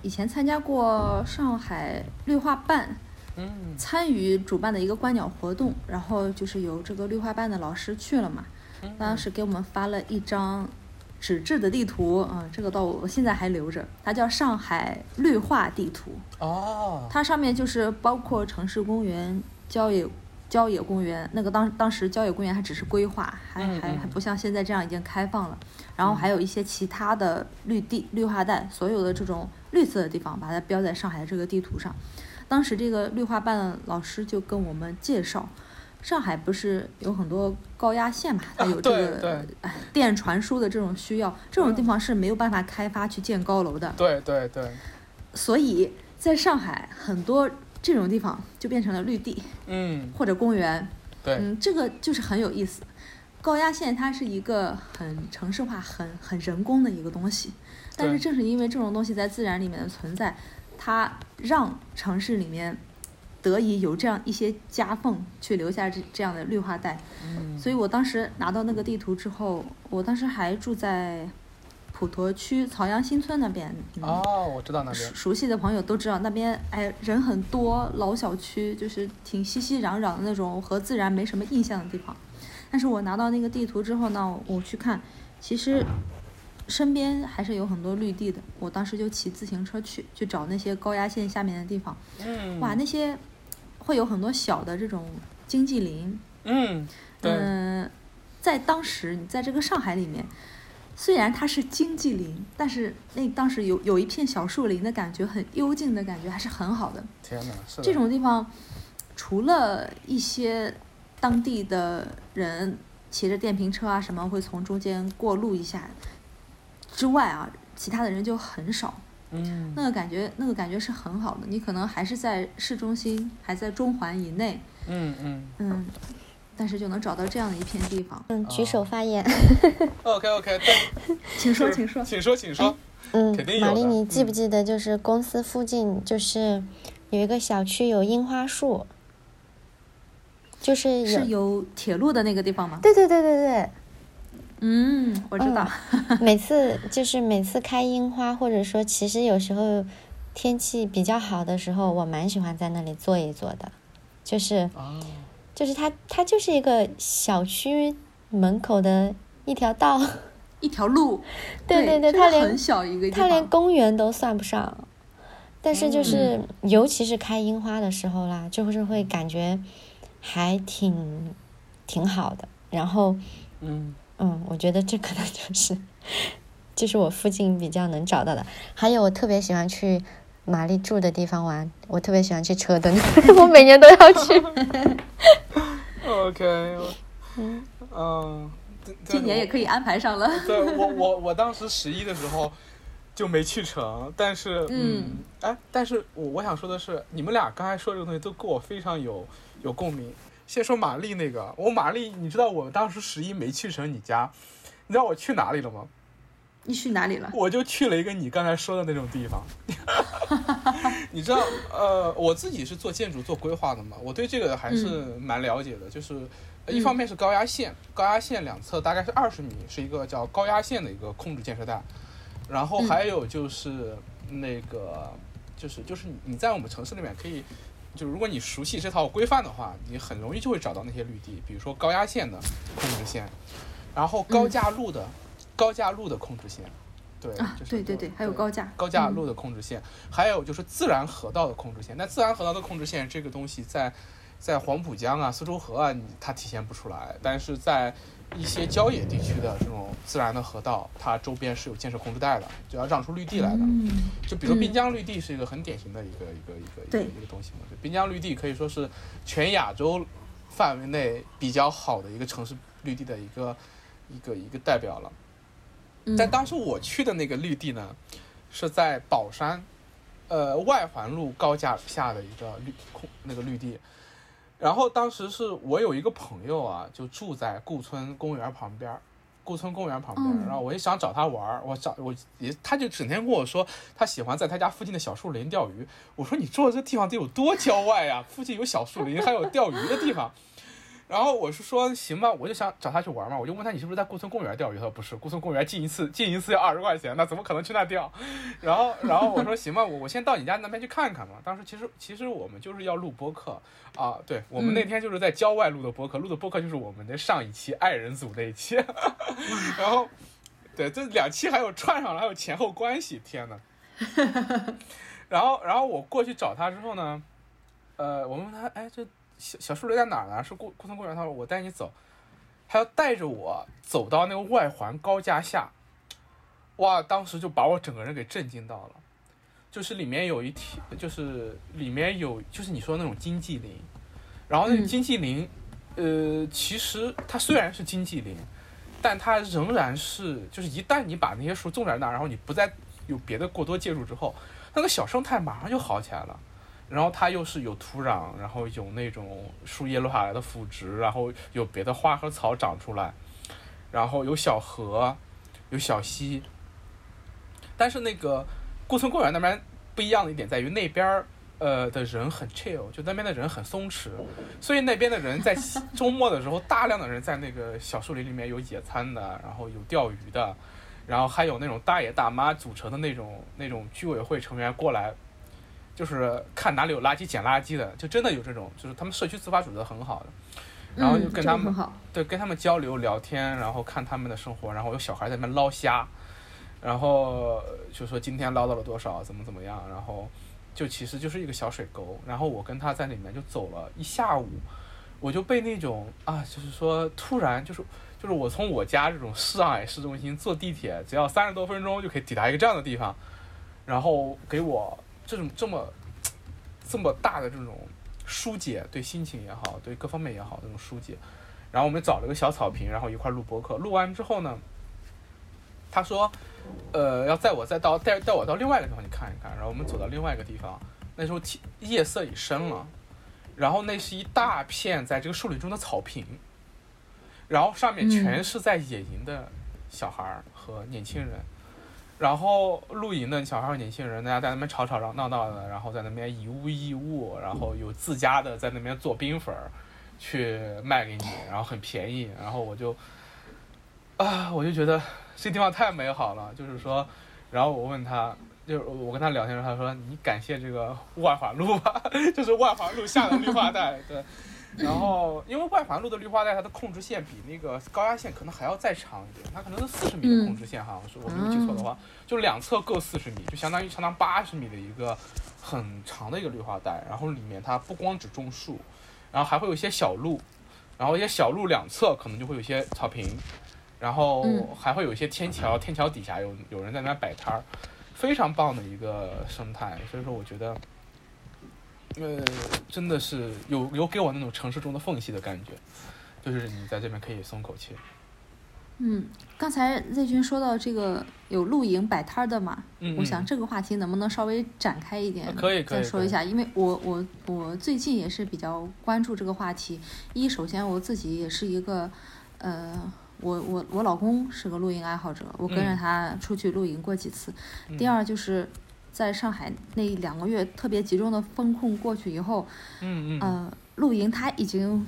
以前参加过上海绿化办嗯参与主办的一个观鸟活动，然后就是由这个绿化办的老师去了嘛，嗯当时给我们发了一张纸质的地图，啊、这个到我现在还留着，它叫上海绿化地图，哦，它上面就是包括城市公园、郊野。郊野公园那个当当时郊野公园还只是规划，还还还不像现在这样已经开放了。然后还有一些其他的绿地、绿化带，所有的这种绿色的地方，把它标在上海的这个地图上。当时这个绿化办的老师就跟我们介绍，上海不是有很多高压线嘛，它啊有这个、电传输的这种需要，这种地方是没有办法开发去建高楼的。对对对，所以在上海很多这种地方就变成了绿地嗯或者公园。对，嗯，这个就是很有意思。高压线它是一个很城市化、很很人工的一个东西，但是正是因为这种东西在自然里面的存在，它让城市里面得以有这样一些夹缝，去留下这这样的绿化带。嗯所以我当时拿到那个地图之后，我当时还住在普陀区曹杨新村那边。嗯哦，我知道那边熟，熟悉的朋友都知道，那边哎人很多，老小区就是挺熙熙攘攘的那种，和自然没什么印象的地方。但是我拿到那个地图之后呢，我去看，其实身边还是有很多绿地的。我当时就骑自行车去，去找那些高压线下面的地方。嗯，哇，那些会有很多小的这种经济林。嗯，对，嗯、在当时你在这个上海里面，虽然它是经济林，但是那当时有有一片小树林的感觉，很幽静的感觉，还是很好的。天哪，是这种地方，除了一些当地的人骑着电瓶车啊什么会从中间过路一下之外啊，其他的人就很少。嗯那个感觉，那个感觉是很好的。你可能还是在市中心，还在中环以内，嗯嗯嗯，但是就能找到这样的一片地方。嗯，举手发言。，OK OK，对，请说，是请说。请说，请说，嗯玛丽，你记不嗯记得，就是公司附近就是有一个小区有樱花树，就是有，是有铁路的那个地方吗？对对对对对，嗯，我知道。每次就是每次开樱花，或者说其实有时候天气比较好的时候，我蛮喜欢在那里坐一坐的，就是啊，就是它它就是一个小区门口的一条道，一条路，对对对它连很小一个它连。公园都算不上。但是就是，尤其是开樱花的时候啦，就是会感觉还挺挺好的。然后，嗯嗯，我觉得这可能就是，就是我附近比较能找到的。还有，我特别喜欢去玛丽住的地方玩，我特别喜欢去车墩，我每年都要去。，OK，嗯今年也可以安排上了。对我我我当时十一的时候，就没去成。但是，嗯，哎，但是我我想说的是，你们俩刚才说这个东西都跟我非常有有共鸣。先说玛丽那个，我玛丽，你知道我当时十一没去成你家，你知道我去哪里了吗？你去哪里了？我就去了一个你刚才说的那种地方。你知道，呃，我自己是做建筑、做规划的嘛，我对这个还是蛮了解的。就是一方面是高压线，高压线两侧大概是二十米，是一个叫高压线的一个控制建设带。然后还有就是那个，就是就是你在我们城市里面可以，就如果你熟悉这套规范的话，你很容易就会找到那些绿地，比如说高压线的控制线，然后高架路的。高架路的控制线，对，就是对对对，还有高架高架路的控制线，还有就是自然河道的控制线。那自然河道的控制线这个东西，在在黄浦江啊、苏州河啊，它体现不出来。但是在一些郊野地区的这种自然的河道，它周边是有建设控制带的，就要让出绿地来的。嗯就比如滨江绿地是一个很典型的一个一个一个一个一个东西嘛。滨江绿地可以说是全亚洲范围内比较好的一个城市绿地的一个一个一个代表了。但当时我去的那个绿地呢，是在宝山，呃外环路高架下的一个绿空那个绿地，然后当时是我有一个朋友啊，就住在顾村公园旁边，顾村公园旁边，然后我也想找他玩我找我也他就整天跟我说他喜欢在他家附近的小树林钓鱼，我说你住的这地方得有多郊外呀，附近有小树林还有钓鱼的地方。然后我是说行吧，我就想找他去玩嘛，我就问他你是不是在顾村公园钓鱼？他说不是，顾村公园进一次进一次要二十块钱，那怎么可能去那钓？然后然后我说行吧，我我先到你家那边去看看嘛。当时其实其实我们就是要录播客啊，对我们那天就是在郊外录的播客，录的播客就是我们的上一期爱人组那一期，然后对这两期还有串上了，还有前后关系，天呐。然后然后我过去找他之后呢，呃，我问他，哎这。小小树林在哪儿呢？是顾顾村公园。他说：“我带你走。”他要带着我走到那个外环高架下。哇！当时就把我整个人给震惊到了。就是里面有一体，就是里面有，就是你说那种经济林。然后那个经济林，呃，其实它虽然是经济林，但它仍然是，就是一旦你把那些树种在那，然后你不再有别的过多介入之后，那个小生态马上就好起来了。然后它又是有土壤，然后有那种树叶落下来的腐殖，然后有别的花和草长出来，然后有小河，有小溪。但是那个顾村公园那边不一样的一点在于那边儿呃的人很 chill，就那边的人很松弛，所以那边的人在周末的时候，大量的人在那个小树林里面有野餐的，然后有钓鱼的，然后还有那种大爷大妈组成的那种那种居委会成员过来。就是看哪里有垃圾捡垃圾的，就真的有这种，就是他们社区自发组织的很好的，然后就跟他们对跟他们交流聊天，然后看他们的生活，然后有小孩在那边捞虾，然后就说今天捞到了多少，怎么怎么样，然后就其实就是一个小水沟，然后我跟他在里面就走了一下午，我就被那种啊，就是说突然就是就是我从我家这种上海市中心坐地铁只要三十多分钟就可以抵达一个这样的地方，然后给我。这种这么这么大的这种疏解，对心情也好，对各方面也好，这种疏解。然后我们找了个小草坪，然后一块录播客。录完之后呢，他说，呃，要带我再到带带我到另外一个地方去看一看。然后我们走到另外一个地方，那时候天夜色已深了，然后那是一大片在这个树林中的草坪，然后上面全是在野营的小孩和年轻人。然后露营的小孩、年轻人，大家在那边吵吵闹闹闹的，然后在那边以物易物，然后有自家的在那边做冰粉儿，去卖给你，然后很便宜。然后我就，啊，我就觉得这地方太美好了。就是说，然后我问他，就是我跟他聊天时候，他说：“你感谢这个万华路吧，就是万华路下的绿化带。”对。然后，因为外环路的绿化带，它的控制线比那个高压线可能还要再长一点，它可能是四十米的控制线，好像是我没有记错的话，就两侧各四十米，就相当于长达八十米的一个很长的一个绿化带。然后里面它不光只种树，然后还会有一些小路，然后一些小路两侧可能就会有一些草坪，然后还会有一些天桥，天桥底下有有人在那摆摊儿，非常棒的一个生态。所以说，我觉得。呃，真的是有有给我那种城市中的缝隙的感觉，就是你在这边可以松口气。嗯，刚才 Z 君说到这个有露营摆摊儿的嘛，嗯，我想这个话题能不能稍微展开一点？可以可以再说一下，因为我我我最近也是比较关注这个话题。一，首先我自己也是一个，呃，我我我老公是个露营爱好者，我跟着嗯他出去露营过几次。嗯第二就是在上海那两个月特别集中的风控过去以后，嗯嗯呃，露营它已经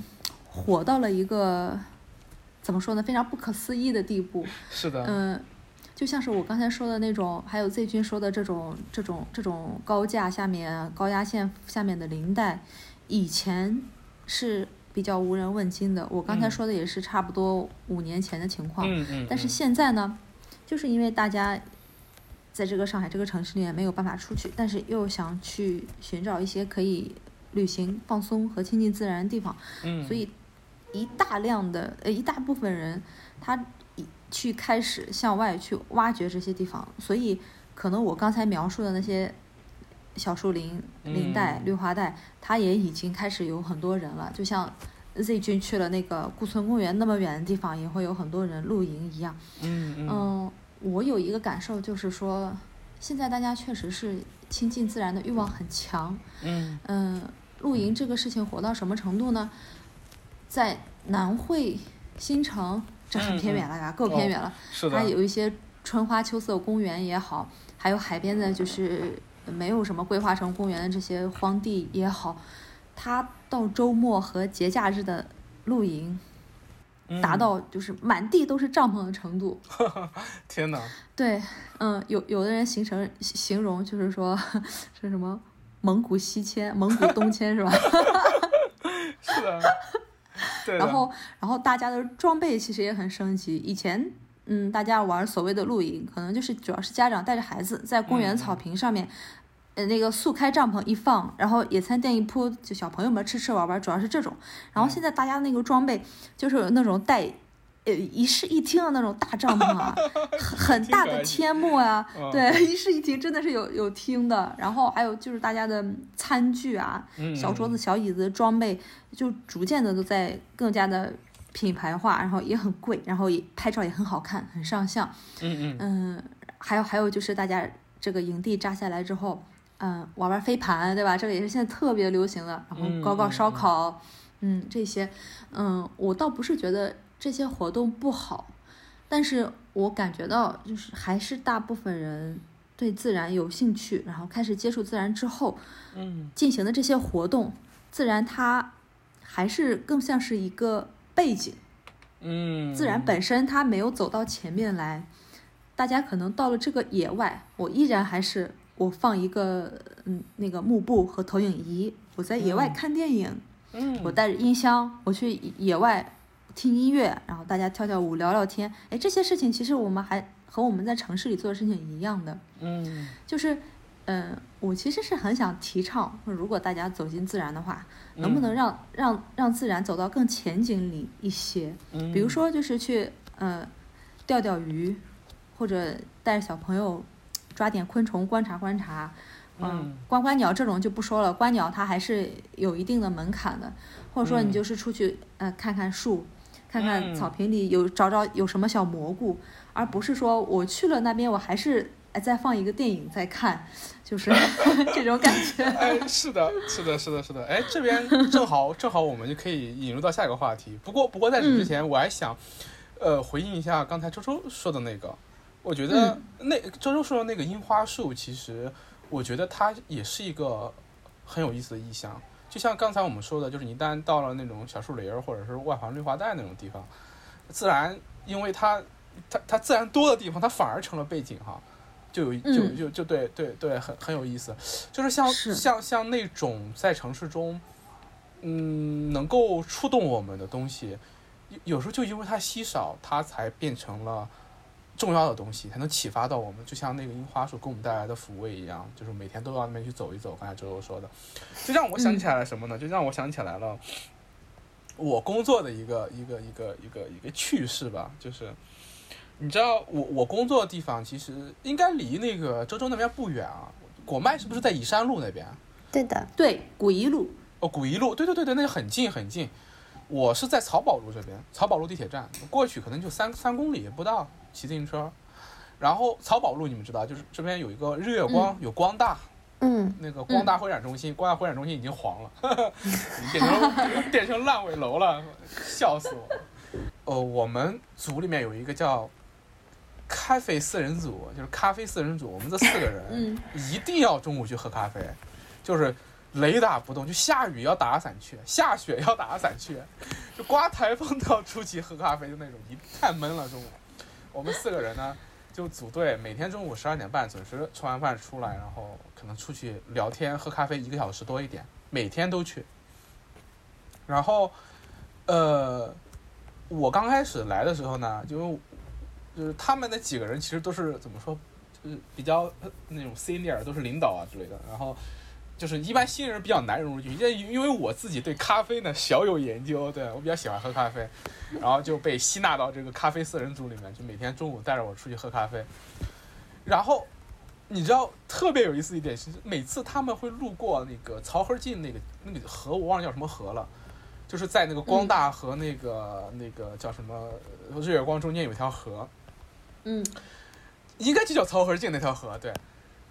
火到了一个怎么说呢，非常不可思议的地步。是的，嗯，就像是我刚才说的那种，还有 Z 君说的这种这种这种高架下面高压线下面的林带，以前是比较无人问津的。我刚才嗯说的也是差不多五年前的情况，嗯嗯，但是嗯现在呢，就是因为大家在这个上海这个城市里面没有办法出去，但是又想去寻找一些可以旅行、放松和亲近自然的地方，嗯，所以一大量的呃一大部分人，他一去开始向外去挖掘这些地方，所以可能我刚才描述的那些小树林、林带、嗯绿化带，它也已经开始有很多人了，就像 Z 君去了那个顾村公园那么远的地方，也会有很多人露营一样。嗯嗯。嗯，我有一个感受就是说，现在大家确实是亲近自然的欲望很强。嗯嗯，露营这个事情火到什么程度呢？在南汇、新城，这很偏远了呀，够偏远了。是的，它有一些春花秋色公园也好，还有海边的，就是没有什么规划成公园的这些荒地也好，它到周末和节假日的露营，达嗯到就是满地都是帐篷的程度。天哪，对，嗯，有有的人形成形容就是说是什么蒙古西迁、蒙古东迁是吧？是的，对的，然后，然后大家的装备其实也很升级。以前，嗯，大家玩所谓的露营，可能就是主要是家长带着孩子在公园嗯草坪上面，呃，那个速开帐篷一放，然后野餐垫一铺，就小朋友们吃吃玩玩，主要是这种。然后现在大家那个装备就是有那种带。呃，一室一厅的那种大帐篷啊，很很大的天幕啊，嗯对，一室一厅真的是有有厅的。然后还有就是大家的餐具啊，嗯小桌子、小椅子装备就逐渐的都在更加的品牌化，然后也很贵，然后也拍照也很好看，很上相。嗯嗯嗯，还有还有就是大家这个营地扎下来之后，嗯，玩玩飞盘，对吧？这个也是现在特别流行的。然后嗯搞搞烧烤，嗯，这些，嗯，我倒不是觉得这些活动不好，但是我感觉到就是还是大部分人对自然有兴趣，然后开始接触自然之后，嗯进行的这些活动，自然它还是更像是一个背景，嗯，自然本身它没有走到前面来，大家可能到了这个野外，我依然还是我放一个嗯那个幕布和投影仪，我在野外嗯。看电影，嗯，我带着音箱，我去野外听音乐，然后大家跳跳舞、聊聊天，哎，这些事情其实我们还和我们在城市里做的事情一样的。嗯。就是，嗯、我其实是很想提倡，如果大家走进自然的话，能不能让让让自然走到更前景里一些？嗯，比如说，就是去呃钓钓鱼，或者带着小朋友抓点昆虫观察观察。嗯观观鸟这种就不说了，观鸟它还是有一定的门槛的，或者说你嗯就是出去呃看看树，看看嗯草坪里有找找有什么小蘑菇，而不是说我去了那边我还是哎再放一个电影再看，就是 这种感觉。哎，是的，是的，是的，是的。哎，这边 正好正好我们就可以引入到下一个话题。不过不过在此之前，我还想，呃，回应一下刚才周周说的那个。我觉得那周周说的那个樱花树，其实我觉得它也是一个很有意思的意象。就像刚才我们说的，就是你一旦到了那种小树林儿或者是外环绿化带那种地方，自然因为它它它自然多的地方，它反而成了背景哈。就有就嗯就就对对对，很很有意思。就是像是像像那种在城市中，嗯，能够触动我们的东西，有有时候就因为它稀少，它才变成了重要的东西，才能启发到我们。就像那个樱花树给我们带来的抚慰一样，就是每天都到那边去走一走。刚才周周说的，就让我想起来了什么呢？就让我想起来了我工作的一个一个一个一个一个趣事吧，就是。你知道我我工作的地方其实应该离那个周周那边不远啊。果麦是不是在宜山路那边？对的，对，古一路，哦，古一路，对对对对，那就很近很近。我是在漕宝路这边，漕宝路地铁站过去可能就三三公里不到，骑自行车。然后漕宝路你们知道，就是这边有一个日月光，有光大，嗯，那个光大会展中心，光大会展中心已经黄了，变成变成烂尾楼了，笑死我了。呃，我们组里面有一个叫咖啡四人组，就是咖啡四人组，我们这四个人嗯一定要中午去喝咖啡，就是雷打不动，就下雨要打伞去，下雪要打伞去，就刮台风都要出去喝咖啡，就那种一太闷了中午。我们四个人呢，就组队，每天中午十二点半准时吃完饭出来，然后可能出去聊天喝咖啡一个小时多一点，每天都去。然后，呃，我刚开始来的时候呢，就就是他们那几个人其实都是怎么说，就是比较那种 senior，都是领导啊之类的。然后就是一般新人比较难融入进去，因为因为我自己对咖啡呢小有研究，对我比较喜欢喝咖啡，然后就被吸纳到这个咖啡四人组里面，就每天中午带着我出去喝咖啡。然后你知道特别有意思一点是，每次他们会路过那个漕河泾那个那个河，我忘了叫什么河了。就是在那个光大和那个、那个叫什么呃日月光中间有一条河，嗯应该就叫漕河泾那条河，对，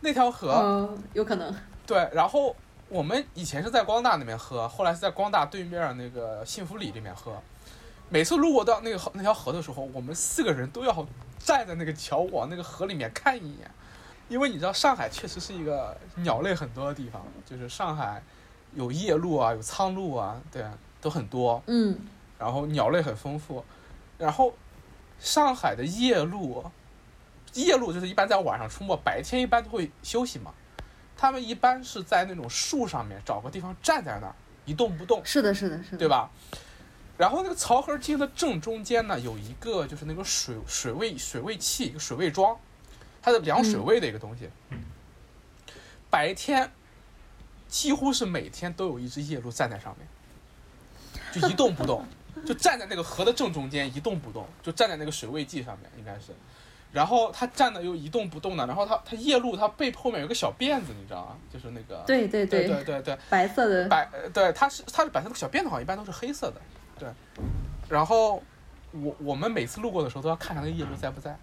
那条河，嗯，有可能。对，然后我们以前是在光大那边喝，后来是在光大对面那个幸福里里面喝。每次路过到那个河那条河的时候，我们四个人都要站在那个桥往那个河里面看一眼，因为你知道上海确实是一个鸟类很多的地方，就是上海有夜鹭啊，有苍鹭啊，对，都很多。嗯然后鸟类很丰富，然后上海的夜鹭，夜鹭就是一般在晚上出没，白天一般都会休息嘛。它们一般是在那种树上面找个地方站在那儿一动不动，是的，是的，是的，对？吧？然后那个漕河泾的正中间呢，有一个就是那个水水位水位器，一个水位桩，它的量水位的一个东西。白天几乎是每天都有一只夜鹭站在上面，就一动不动，就站在那个河的正中间一动不动，就站在那个水位计上面应该是。然后它站的又一动不动的，然后它它夜路它背后面有个小辫子，你知道吗？就是那个对对对对对对，白色的，白呃对，它是它是白色的小辫子，好像一般都是黑色的，对。然后我我们每次路过的时候都要看看那个夜路在不在，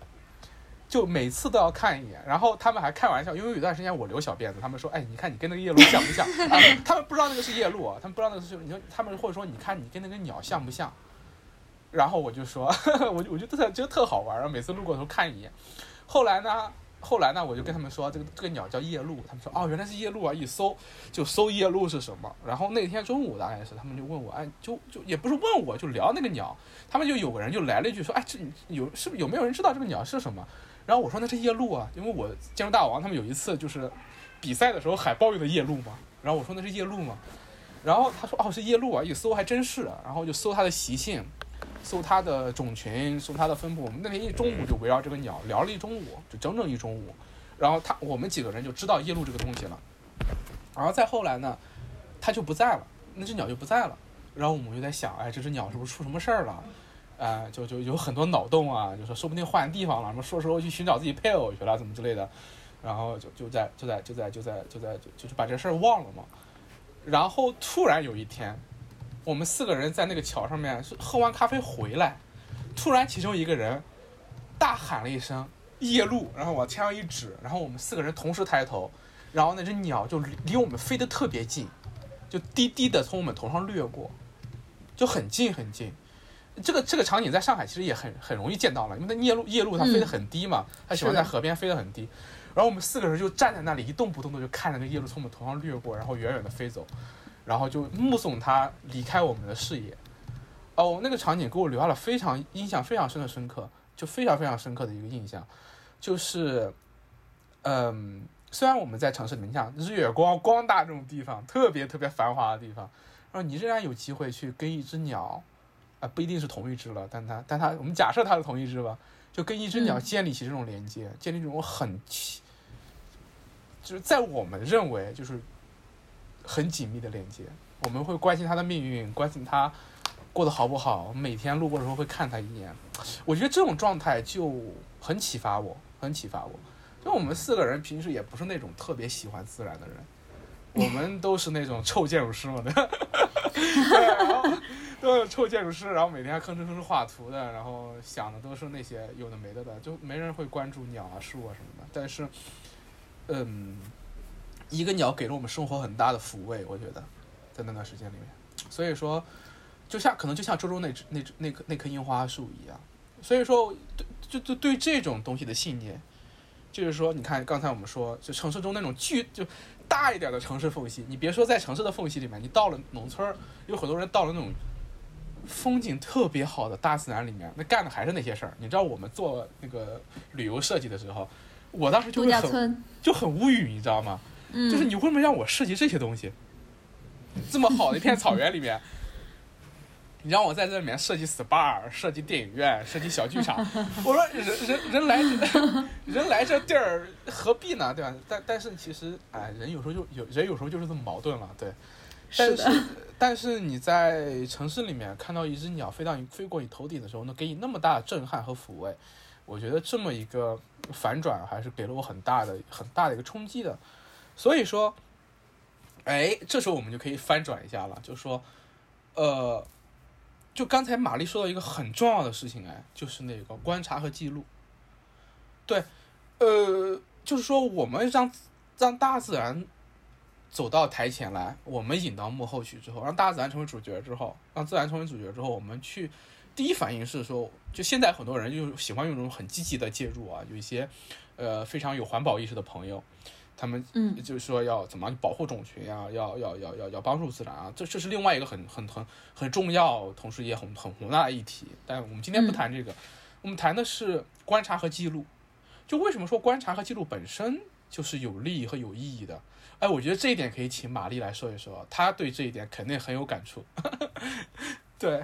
就每次都要看一眼。然后他们还开玩笑，因为有段时间我留小辫子，他们说，哎，你看你跟那个夜路像不像？啊，他们不知道那个是夜路啊，他们不知道那个是，你说他们或者说你看你跟那个鸟像不像？然后我就说，我就我就特觉得特好玩儿，然后每次路过的时候看一眼。后来呢，后来呢，我就跟他们说，这个这个鸟叫夜鹭，他们说哦，原来是夜鹭啊！一搜就搜夜鹭是什么。然后那天中午大概是，他们就问我，哎，就就也不是问我，就聊那个鸟。他们就有个人就来了一句说，哎，这有是不是有没有人知道这个鸟是什么？然后我说那是夜鹭啊，因为我建筑大王他们有一次就是比赛的时候海豹用的夜鹭嘛。然后我说那是夜鹭嘛。然后他说哦是夜鹭啊，一搜还真是。然后就搜它的习性。搜它的种群，搜它的分布。我们那天一中午就围绕这个鸟聊了一中午，就整整一中午。然后他我们几个人就知道夜鹭这个东西了。然后再后来呢，它就不在了，那只鸟就不在了。然后我们就在想，哎，这只鸟是不是出什么事儿了？呃，就就有很多脑洞啊，就说说不定换地方了，什么说说去寻找自己配偶去了，怎么之类的。然后就就在就在就在就在就在就就是把这事儿忘了嘛。然后突然有一天。我们四个人在那个桥上面是喝完咖啡回来，突然其中一个人大喊了一声“夜鹭”，然后往天上一指，然后我们四个人同时抬头，然后那只鸟就离我们飞得特别近，就低低的从我们头上掠过，就很近很近。这个这个场景在上海其实也很很容易见到了，因为那夜鹭夜鹭它飞得很低嘛，它喜欢在河边飞得很低。然后我们四个人就站在那里一动不动的就看着那夜鹭从我们头上掠过，然后远远的飞走。然后就目送它离开我们的视野，哦，那个场景给我留下了非常印象非常深的深刻，就非常非常深刻的一个印象，就是，嗯，虽然我们在城市里面，像日月光、光大这种地方，特别特别繁华的地方，然后你仍然有机会去跟一只鸟，啊、不一定是同一只了，但它但它我们假设它是同一只吧，就跟一只鸟建立起这种连接，建立这种很，就是在我们认为就是。很紧密的连接，我们会关心他的命运，关心他过得好不好。每天路过的时候会看他一眼，我觉得这种状态就很启发我，很启发我。就我们四个人平时也不是那种特别喜欢自然的人，我们都是那种臭建筑师嘛的。对，然后都是臭建筑师，然后每天还吭哧吭哧画图的，然后想的都是那些有的没的的，就没人会关注鸟啊、树啊什么的。但是，嗯，一个鸟给了我们生活很大的抚慰，我觉得，在那段时间里面。所以说，就像可能就像周周那只那那棵那棵樱花树一样。所以说，对就就对这种东西的信念，就是说，你看刚才我们说，就城市中那种巨就大一点的城市缝隙，你别说在城市的缝隙里面，你到了农村，有很多人到了那种风景特别好的大自然里面，那干的还是那些事儿。你知道我们做那个旅游设计的时候，我当时就会很，就很无语，你知道吗？嗯，就是你为什么让我设计这些东西？这么好的一片草原里面，你让我在这里面设计 SPA、设计电影院、设计小剧场，我说人人人来人来这地儿何必呢？对吧？但但是其实，哎，人有时候就有人有时候就是这么矛盾了，对。但是的，但是你在城市里面看到一只鸟飞到你飞过你头顶的时候，能给你那么大的震撼和抚慰，我觉得这么一个反转还是给了我很大的很大的一个冲击的。所以说，哎，这时候我们就可以翻转一下了，就是说，呃，就刚才玛丽说到一个很重要的事情，哎，就是那个观察和记录。对，呃，就是说我们让让大自然走到台前来，我们引到幕后去之后，让大自然成为主角之后，让自然成为主角之后，我们去第一反应是说，就现在很多人就喜欢用这种很积极的介入啊，有一些呃非常有环保意识的朋友，他们嗯就是说要怎么样保护种群啊、要要要要要帮助自然啊，这这是另外一个很很很很重要，同时也很很宏大的议题。但我们今天不嗯谈这个，我们谈的是观察和记录。就为什么说观察和记录本身就是有利益和有意义的？哎，我觉得这一点可以请玛丽来说一说，她对这一点肯定很有感触。对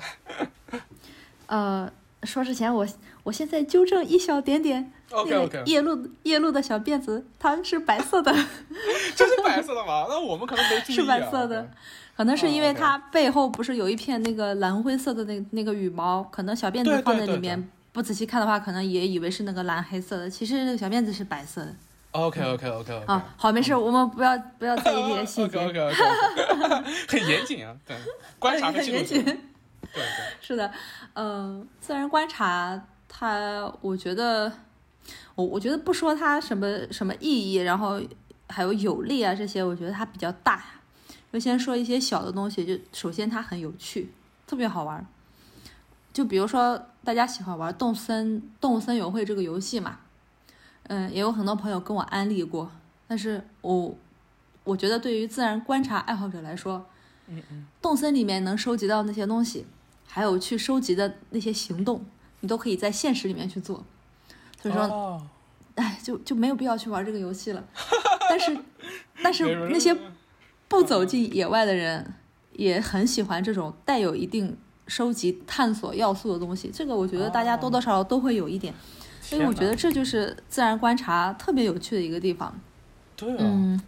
呃，说之前我我现在纠正一小点点，，OK 那 OK，个夜路夜路的小辫子它是白色的，这是白色的吗？那我们可能没注意、啊。是白色的可能是因为它背后不是有一片那个蓝灰色的那那个羽毛，可能小辫子放在里面不仔细看的话，可能也以为是那个蓝黑色的，其实那个小辫子是白色的。OK OK OK OK。啊，好，没事，我们不要不要在意这些细节。OK OK，很严谨啊，对，观察 很严谨对对，是的，嗯、自然观察它，我觉得，我我觉得不说它什么什么意义，然后还有有利啊这些，我觉得它比较大呀。就先说一些小的东西，就首先它很有趣，特别好玩。就比如说大家喜欢玩动森动物森友会这个游戏嘛，嗯，也有很多朋友跟我安利过，但是我我觉得对于自然观察爱好者来说，嗯嗯，动森里面能收集到那些东西，还有去收集的那些行动，你都可以在现实里面去做。所以说，哦哎，就就没有必要去玩这个游戏了。但是，但是那些不走进野外的人，也很喜欢这种带有一定收集、探索要素的东西。这个我觉得大家多多少少都会有一点，所以我觉得这就是自然观察特别有趣的一个地方。对啊，嗯，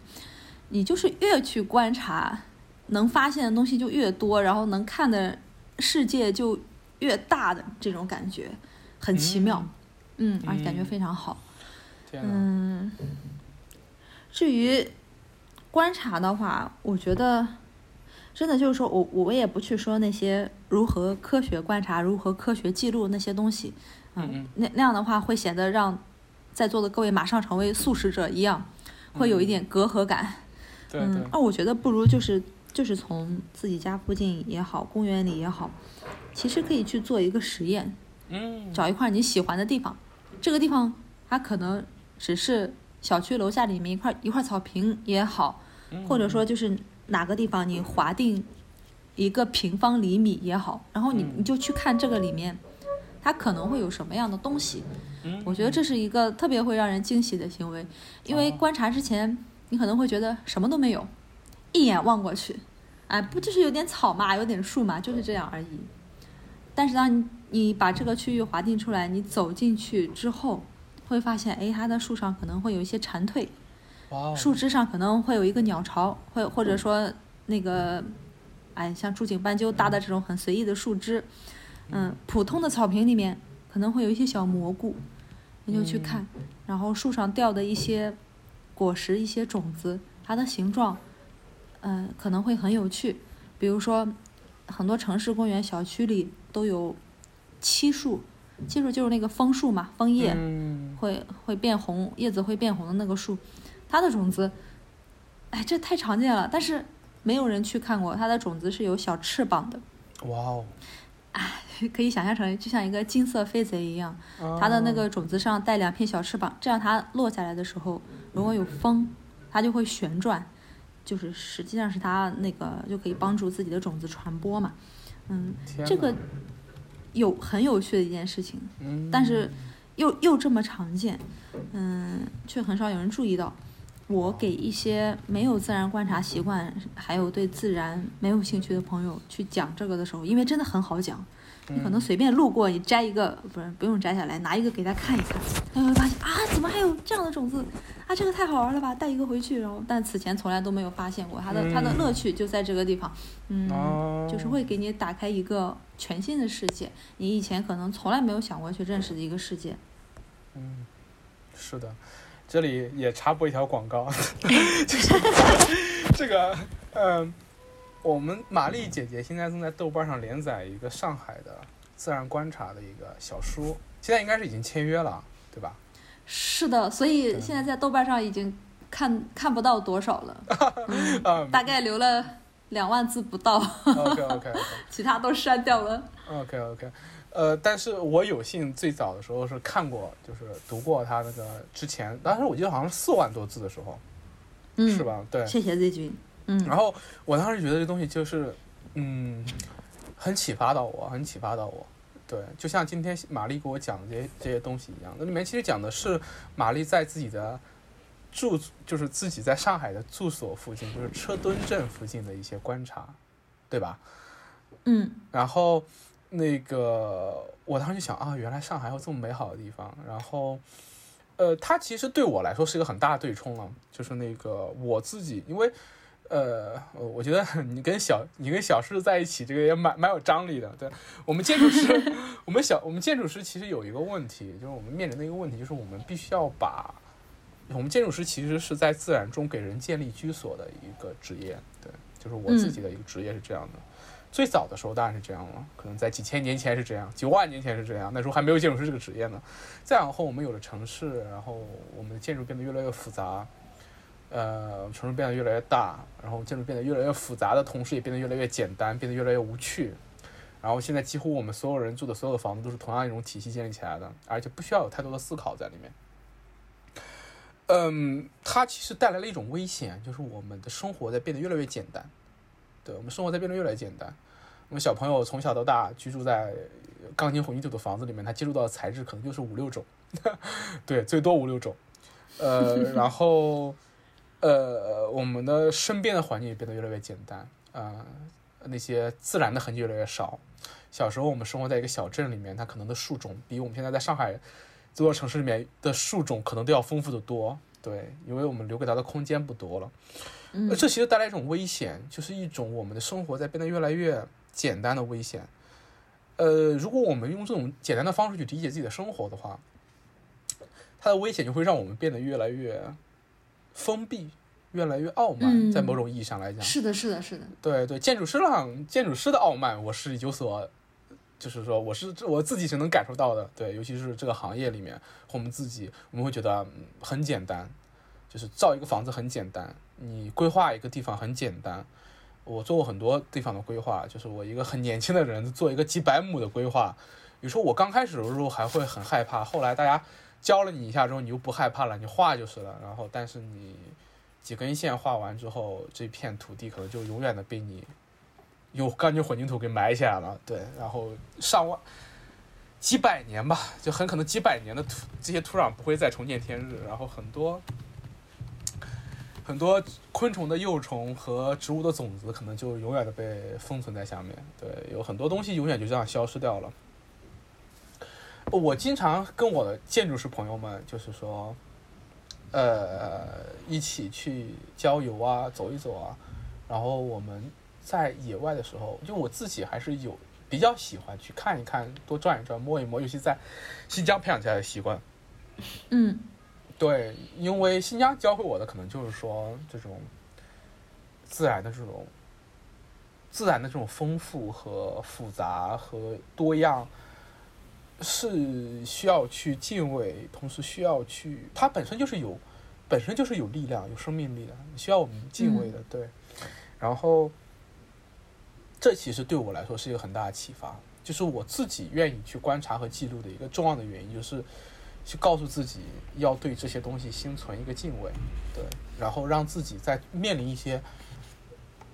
你就是越去观察，能发现的东西就越多，然后能看的世界就越大的这种感觉，很奇妙。嗯，而且感觉嗯。非常好。嗯，至于观察的话，我觉得真的就是说我我也不去说那些如何科学观察、如何科学记录那些东西，嗯嗯那那样的话会显得让在座的各位马上成为素食者一样，会有一点隔阂感。对嗯对，，那我觉得不如就是就是从自己家附近也好，公园里也好，其实可以去做一个实验，嗯，找一块你喜欢的地方，这个地方它可能只是小区楼下里面一块一块草坪也好，嗯或者说就是哪个地方你划定一个平方厘米也好，然后你嗯你就去看这个里面，它可能会有什么样的东西。嗯我觉得这是一个特别会让人惊喜的行为，因为哦观察之前你可能会觉得什么都没有，一眼望过去，哎，不就是有点草嘛，有点树嘛，就是这样而已。但是当你你把这个区域划定出来，你走进去之后，会发现，哎，它的树上可能会有一些蝉蜕，树枝上可能会有一个鸟巢，会或者说那个，哎，像竹井斑鸠搭的这种很随意的树枝，嗯，普通的草坪里面可能会有一些小蘑菇，你就去看，然后树上掉的一些果实、一些种子，它的形状，嗯、可能会很有趣，比如说很多城市公园小区里都有漆树，漆树就是那个枫树嘛，枫叶嗯。会会变红，叶子会变红的那个树，它的种子，哎，这太常见了，但是没有人去看过，它的种子是有小翅膀的，哇哦，哎 可以想象成就像一个金色飞贼一样，它的那个种子上带两片小翅膀，这样它落下来的时候，如果有风，它就会旋转，就是实际上是它那个就可以帮助自己的种子传播嘛。嗯，这个有很有趣的一件事情，嗯但是又又这么常见，嗯，却很少有人注意到。我给一些没有自然观察习惯，还有对自然没有兴趣的朋友去讲这个的时候，因为真的很好讲，你可能嗯随便路过，你摘一个，不是不用摘下来，拿一个给他看一看，他会发现啊，怎么还有这样的种子？啊？这个太好玩了吧，带一个回去。然后，但此前从来都没有发现过，它的它的嗯乐趣就在这个地方，嗯，哦。就是会给你打开一个全新的世界，你以前可能从来没有想过去认识的一个世界。嗯，是的，这里也插播一条广告，就 是 这个，嗯、我们玛丽姐姐现在正在豆瓣上连载一个上海的自然观察的一个小书，现在应该是已经签约了，对吧？是的，所以现在在豆瓣上已经看看不到多少了，大概留了两万字不到，，OK OK OK 其他都删掉了。OK OK，呃，但是我有幸最早的时候是看过，就是读过他那个之前，当时我记得好像是四万多字的时候，嗯，是？吧？对，谢谢 Z 君。嗯，然后我当时觉得这东西就是，嗯，很启发到我，很启发到我。对，就像今天玛丽给我讲的这些这些东西一样，那里面其实讲的是玛丽在自己的住，就是自己在上海的住所附近，就是车墩镇附近的一些观察，对吧？嗯然后那个我当时就想啊，原来上海有这么美好的地方。然后，呃，它其实对我来说是一个很大的对冲了，就是那个我自己，因为呃，我觉得 你跟小你跟小诗在一起，这个也蛮蛮有张力的。对我们建筑师，我们小我们建筑师其实有一个问题，就是我们面临的一个问题，就是我们必须要把我们建筑师其实是在自然中给人建立居所的一个职业。对，就是我自己的一个职业是这样的。最早的时候当然是这样了，可能在几千年前是这样，几万年前是这样，那时候还没有建筑师这个职业呢。再往后，我们有了城市，然后我们的建筑变得越来越复杂，呃，城市变得越来越大，然后建筑变得越来越复杂的同时，也变得越来越简单，变得越来越无趣。然后现在几乎我们所有人住的所有的房子都是同样一种体系建立起来的，而且不需要有太多的思考在里面。嗯，它其实带来了一种危险，就是我们的生活在变得越来越简单。对我们生活在变得越来越简单。我们小朋友从小到大居住在钢筋混凝土的房子里面，他接触到的材质可能就是五六种，对，最多五六种。呃，然后呃，我们的身边的环境也变得越来越简单，啊、那些自然的痕迹越来越少。小时候我们生活在一个小镇里面，它可能的树种比我们现在在上海这座城市里面的树种可能都要丰富的多。对，因为我们留给它的空间不多了。嗯呃，这其实带来一种危险，就是一种我们的生活在变得越来越简单的危险。呃，如果我们用这种简单的方式去理解自己的生活的话，它的危险就会让我们变得越来越封闭，越来越傲慢。嗯在某种意义上来讲，是的，是的，是的。对对，建筑师上建筑师的傲慢，我是有所，就是说我是我自己是能感受到的。对，尤其是这个行业里面，我们自己，我们会觉得嗯很简单，就是造一个房子很简单，你规划一个地方很简单。我做过很多地方的规划，就是我一个很年轻的人做一个几百亩的规划，有时候我刚开始的时候还会很害怕，后来大家教了你一下之后，你又不害怕了，你画就是了。然后，但是你几根线画完之后，这片土地可能就永远的被你用钢筋混凝土给埋起来了。对，然后上万几百年吧，就很可能几百年的土这些土壤不会再重见天日，然后很多。很多昆虫的幼虫和植物的种子可能就永远的被封存在下面，对，有很多东西永远就这样消失掉了。我经常跟我的建筑师朋友们，就是说，呃，一起去郊游啊，走一走啊。然后我们在野外的时候，就我自己还是有比较喜欢去看一看，多转一转，摸一摸，尤其在新疆培养起来的习惯。嗯对，因为新疆教会我的可能就是说这种自然的这种自然的这种丰富和复杂和多样，是需要去敬畏，同时需要去，它本身就是有，本身就是有力量，有生命力的，需要我们敬畏的，对。然后，这其实对我来说是一个很大的启发，就是我自己愿意去观察和记录的一个重要的原因，就是去告诉自己要对这些东西心存一个敬畏，对，然后让自己在面临一些。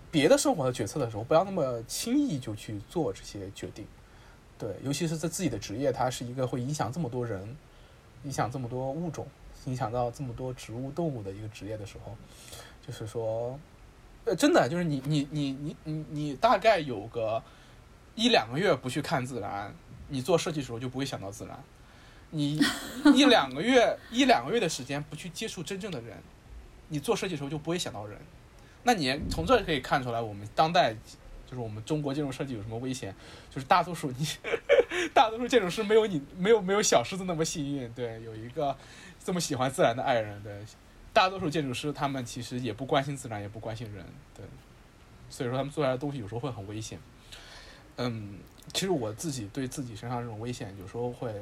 别的生活的决策的时候，不要那么轻易就去做这些决定，对，尤其是在自己的职业，它是一个会影响这么多人、影响这么多物种、影响到这么多植物、动物的一个职业的时候，就是说，呃，真的就是你、你、你、你、你、你大概有个一两个月不去看自然，你做设计时候就不会想到自然；你 一两个月、一两个月的时间不去接触真正的人，你做设计时候就不会想到人。那你从这可以看出来，我们当代就是我们中国建筑设计有什么危险？就是大多数你，大多数建筑师没有你没有没有小狮子那么幸运，对，有一个这么喜欢自然的爱人，对，大多数建筑师他们其实也不关心自然，也不关心人，对，所以说他们做出来的东西有时候会很危险。嗯，其实我自己对自己身上这种危险，有时候会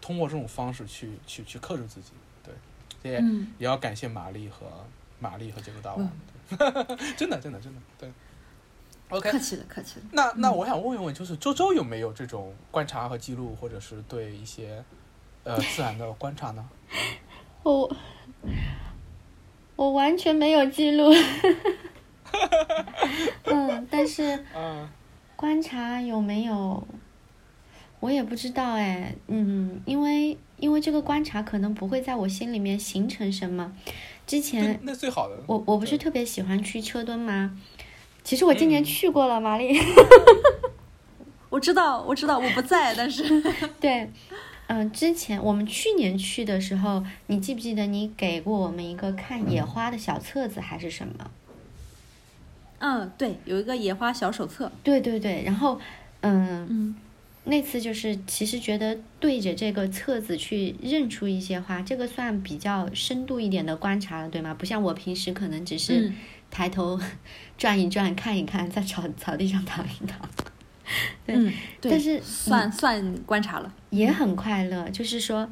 通过这种方式去去去克制自己，对，也也要感谢玛丽和玛丽和建筑大王。真的，真的，真的，对。OK，客气了，客气了。那那我想问一问，就是周周有没有这种观察和记录，或者是对一些呃自然的观察呢？我我完全没有记录。嗯，但是 嗯，观察有没有？我也不知道哎。嗯，因为因为这个观察可能不会在我心里面形成什么。之前那最好的，我我不是特别喜欢去车墩吗？其实我今年去过了，玛丽。我知道，我知道，我不在，但是 对，嗯，之前我们去年去的时候，你记不记得你给过我们一个看野花的小册子还是什么？嗯，对，有一个野花小手册。对对对，然后嗯嗯。那次就是其实觉得对着这个册子去认出一些花，这个算比较深度一点的观察了，对吗？不像我平时可能只是抬头 转一转、看一看，在草草地上躺一躺。嗯，但是算算观察了，也很快乐。就是说，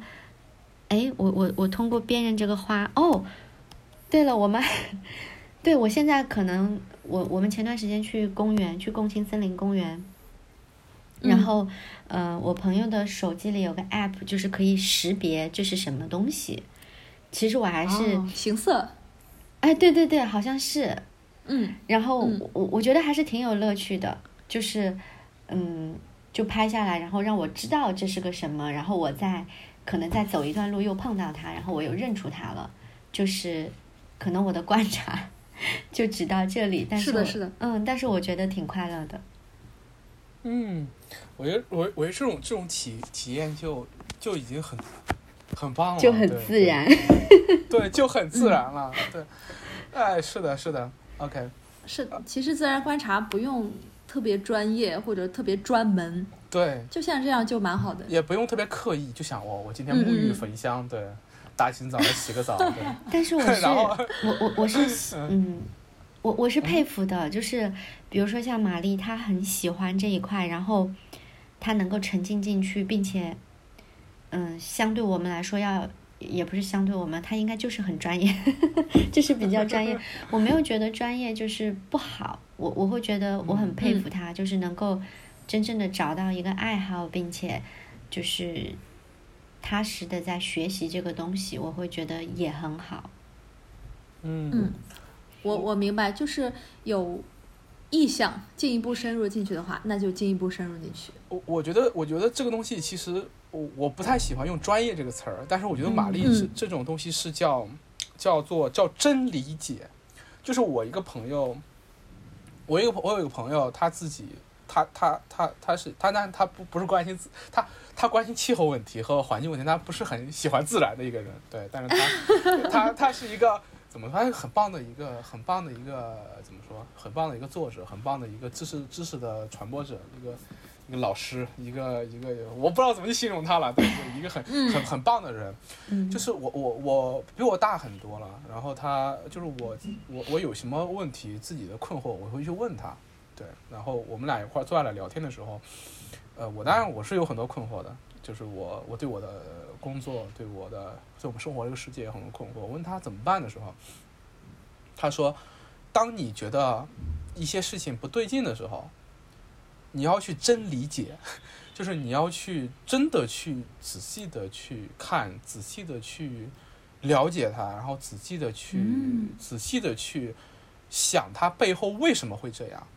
哎，我我我通过辨认这个花，哦，对了，我们 对我现在可能我我们前段时间去公园，去共青森林公园。然后，呃，我朋友的手机里有个 app，就是可以识别这是什么东西。其实我还是形色，哎，对对对，好像是，嗯。然后我我觉得还是挺有乐趣的，就是，嗯，就拍下来，然后让我知道这是个什么，然后我再可能再走一段路又碰到它，然后我又认出它了，就是可能我的观察就只到这里，但是是的，是的，嗯，但是我觉得挺快乐的。嗯，我觉得我我觉得这种这种体体验就就已经很很棒了，就很自然，对，就很自然了，对，哎，是的，是的，OK，是，其实自然观察不用特别专业或者特别专门，对，就像这样就蛮好的，也不用特别刻意，就想我我今天沐浴焚香，对，大清早的洗个澡，对，但是我 是我我 我是嗯。我我是佩服的，就是比如说像玛丽，她很喜欢这一块，然后她能够沉浸进去，并且，嗯，相对我们来说要也不是相对我们，他应该就是很专业，就是比较专业。我没有觉得专业就是不好，我我会觉得我很佩服他，就是能够真正的找到一个爱好，并且就是踏实的在学习这个东西，我会觉得也很好。嗯。我我明白，就是有意向进一步深入进去的话，那就进一步深入进去。我我觉得，我觉得这个东西其实我我不太喜欢用“专业”这个词儿，但是我觉得玛丽是这种东西是叫叫做叫真理解。就是我一个朋友，我一个我有一个朋友，他自己他他他他是他那他不不是关心自他他关心气候问题和环境问题，他不是很喜欢自然的一个人，对，但是他他他是一个。怎么说？很棒的一个，很棒的一个，怎么说？很棒的一个作者，很棒的一个知识知识的传播者，一个一个老师，一个一个，我不知道怎么去形容他了。对，一个 很很很棒的人。嗯。就是我我我比我大很多了，然后他就是我我我有什么问题自己的困惑，我会去问他。对，然后我们俩一块坐下来聊天的时候，呃，我当然我是有很多困惑的，就是我我对我的工作，对我的对我们生活这个世界有很多困惑。我问他怎么办的时候，他说，当你觉得一些事情不对劲的时候，你要去真理解，就是你要去真的去仔细的去看，仔细的去了解它，然后仔细的去、嗯仔细的去想它背后为什么会这样，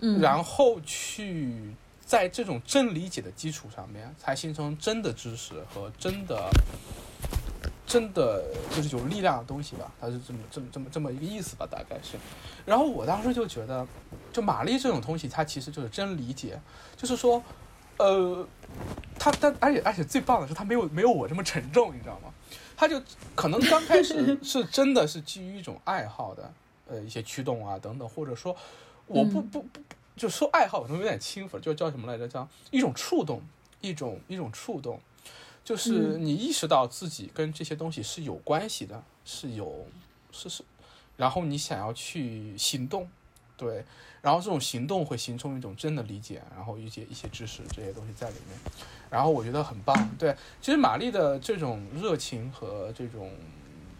嗯，然后去在这种真理解的基础上面，才形成真的知识和真的。真的就是有力量的东西吧，它是这么这么这么这么一个意思吧，大概是。然后我当时就觉得，就玛丽这种东西，它其实就是真理解，就是说，呃，它但而且而且最棒的是，它没有没有我这么沉重，你知道吗？它就可能刚开始是真的是基于一种爱好的，呃，一些驱动啊等等，或者说我不嗯不不就说爱好可能有点轻浮，就叫什么来着？叫一种触动，一种一种触动。就是嗯你意识到自己跟这些东西是有关系的，是有是是，然后你想要去行动，对，然后这种行动会形成一种真的理解，然后一些一些知识这些东西在里面，然后我觉得很棒。对，其实玛丽的这种热情和这种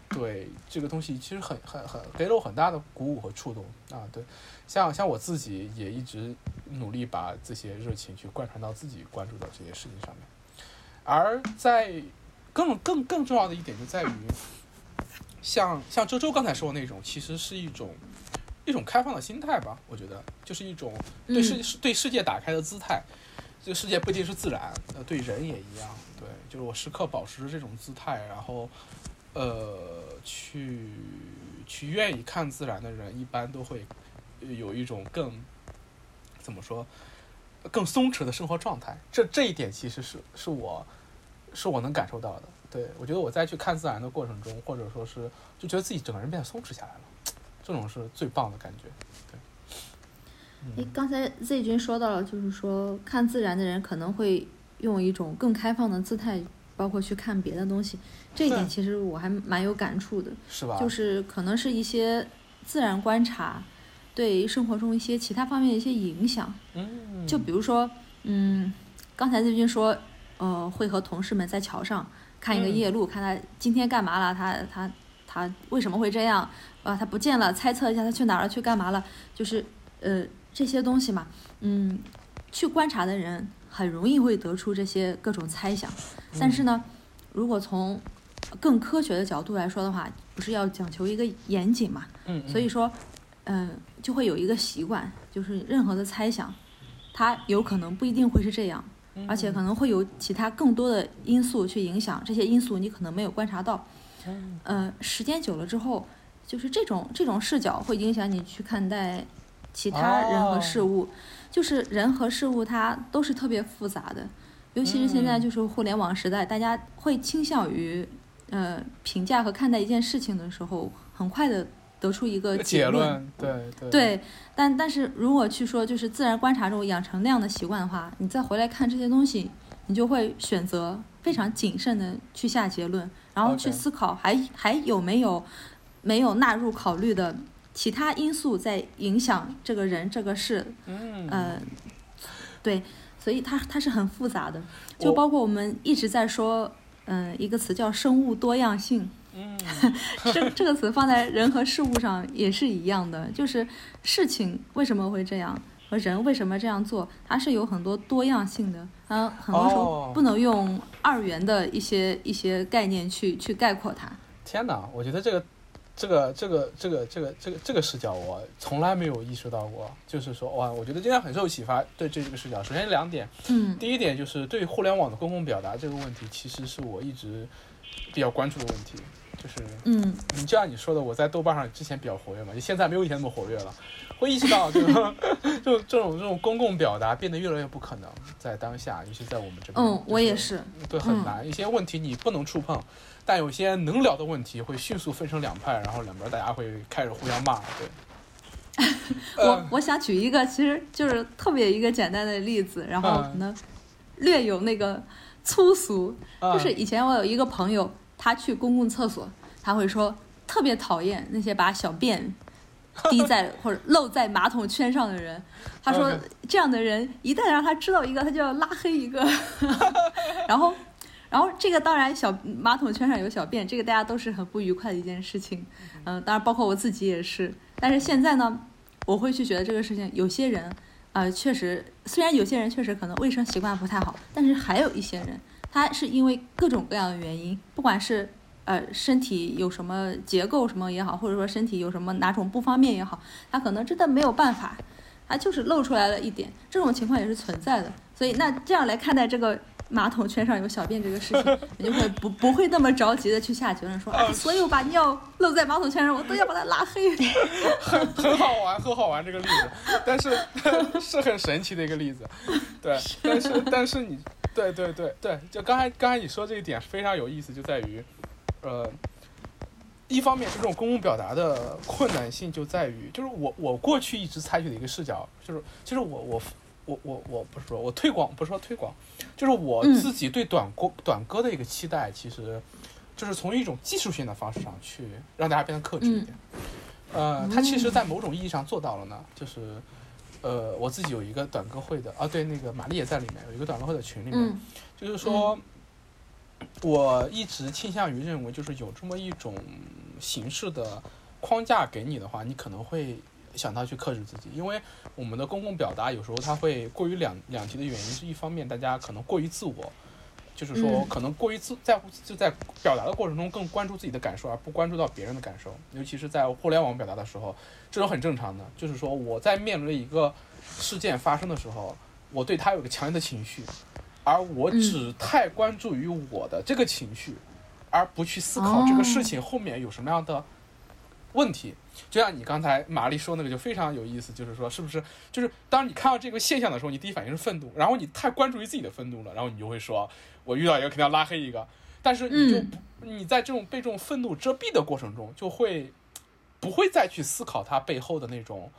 对这个东西，其实很很很给了我很大的鼓舞和触动啊。对，像像我自己也一直努力把这些热情去贯穿到自己关注的这些事情上面。而在更更更重要的一点就在于，像像周周刚才说的那种，其实是一种一种开放的心态吧。我觉得就是一种对世、嗯对世界打开的姿态。这个世界不一定是自然，呃，对人也一样。对，就是我时刻保持着这种姿态，然后呃，去去愿意看自然的人，一般都会有一种更怎么说更松弛的生活状态。这这一点其实是是我是我能感受到的。对我觉得我在去看自然的过程中，或者说是就觉得自己整个人变得松弛下来了，这种是最棒的感觉。对诶，刚才 Z 君说到了，就是说看自然的人可能会用一种更开放的姿态，包括去看别的东西。这一点其实我还蛮有感触的，是吧？就是可能是一些自然观察对生活中一些其他方面的一些影响。嗯，就比如说，嗯，刚才 Z 君说，呃，会和同事们在桥上看一个嗯夜路，看他今天干嘛了，他他他为什么会这样？啊，他不见了，猜测一下他去哪儿了，去干嘛了？就是呃这些东西嘛，嗯，去观察的人很容易会得出这些各种猜想，但是呢，如果从更科学的角度来说的话，不是要讲求一个严谨嘛？嗯，嗯所以说，嗯、就会有一个习惯，就是任何的猜想，它有可能不一定会是这样，而且可能会有其他更多的因素去影响，这些因素你可能没有观察到。嗯呃，时间久了之后，就是这种这种视角会影响你去看待其他人和事物，就是人和事物它都是特别复杂的，尤其是现在嗯。就是互联网时代，大家会倾向于呃评价和看待一件事情的时候，很快的得出一个结论。论，对对对，但但是如果去说就是自然观察中养成那样的习惯的话，你再回来看这些东西，你就会选择非常谨慎的去下结论，然后去思考还还有没有没有纳入考虑的其他因素在影响这个人这个事，嗯呃，对，所以它它是很复杂的，就包括我们一直在说，嗯、一个词叫生物多样性。嗯 这这个词放在人和事物上也是一样的，就是事情为什么会这样，和人为什么这样做，它是有很多多样性的。嗯，很多时哦候不能用二元的一些一些概念去去概括它。天哪，我觉得这个这个这个这个这个这个这个视角我从来没有意识到过，就是说哇，我觉得今天很受启发。对这个视角，首先两点，嗯第一点就是对互联网的公共表达这个问题，其实是我一直比较关注的问题。就是嗯你就像你说的，我在豆瓣上之前比较活跃嘛，你现在没有以前那么活跃了，会意识到这个 这种这种这种公共表达变得越来越不可能，在当下，尤其在我们这边。嗯，我也，是对，嗯很难。一些问题你不能触碰，但有些能聊的问题会迅速分成两派，然后两边大家会开始互相骂。对，我呃我想举一个其实就是特别一个简单的例子，然后嗯可能略有那个粗俗，啊就是以前我有一个朋友，他去公共厕所，他会说特别讨厌那些把小便 滴在或者漏在马桶圈上的人。他说这样的人一旦让他知道一个，他就要拉黑一个。然后，然后这个当然小马桶圈上有小便，这个大家都是很不愉快的一件事情。嗯，当然包括我自己也是。但是现在呢，我会去觉得这个事情，有些人呃，确实虽然有些人确实可能卫生习惯不太好，但是还有一些人，他是因为各种各样的原因，不管是。呃，身体有什么结构什么也好，或者说身体有什么哪种不方便也好，他可能真的没有办法，他就是露出来了一点，这种情况也是存在的。所以那这样来看待这个马桶圈上有小便这个事情，你就会不不会那么着急的去下结论说，哎，所有把尿漏在马桶圈上，我都要把它拉黑。很很好玩，很好玩这个例子，但是 是很神奇的一个例子，对，但是但是你，对对对对，就刚才刚才你说这一点非常有意思，就在于。呃，一方面是这种公共表达的困难性就在于，就是我我过去一直采取的一个视角，就是其实我我我我我不是说我推广不是说推广，就是我自己对短歌短歌的一个期待，其实就是从一种技术性的方式上去让大家变得克制一点。呃，它其实，在某种意义上做到了呢，就是呃，我自己有一个短歌会的啊，对，那个玛丽也在里面有一个短歌会的群里面，就是说。我一直倾向于认为，就是有这么一种形式的框架给你的话，你可能会想到去克制自己，因为我们的公共表达有时候它会过于两两极的原因，是一方面大家可能过于自我，就是说可能过于自在乎就在表达的过程中更关注自己的感受，而不关注到别人的感受，尤其是在互联网表达的时候，这种很正常的，就是说我在面对一个事件发生的时候，我对他有个强烈的情绪。而我只太关注于我的这个情绪，而不去思考这个事情后面有什么样的问题。就像你刚才玛丽说那个就非常有意思，就是说是不是就是当你看到这个现象的时候，你第一反应是愤怒，然后你太关注于自己的愤怒了，然后你就会说，我遇到一个肯定要拉黑一个。但是你就不你在这种被这种愤怒遮蔽的过程中，就会不会再去思考它背后的那种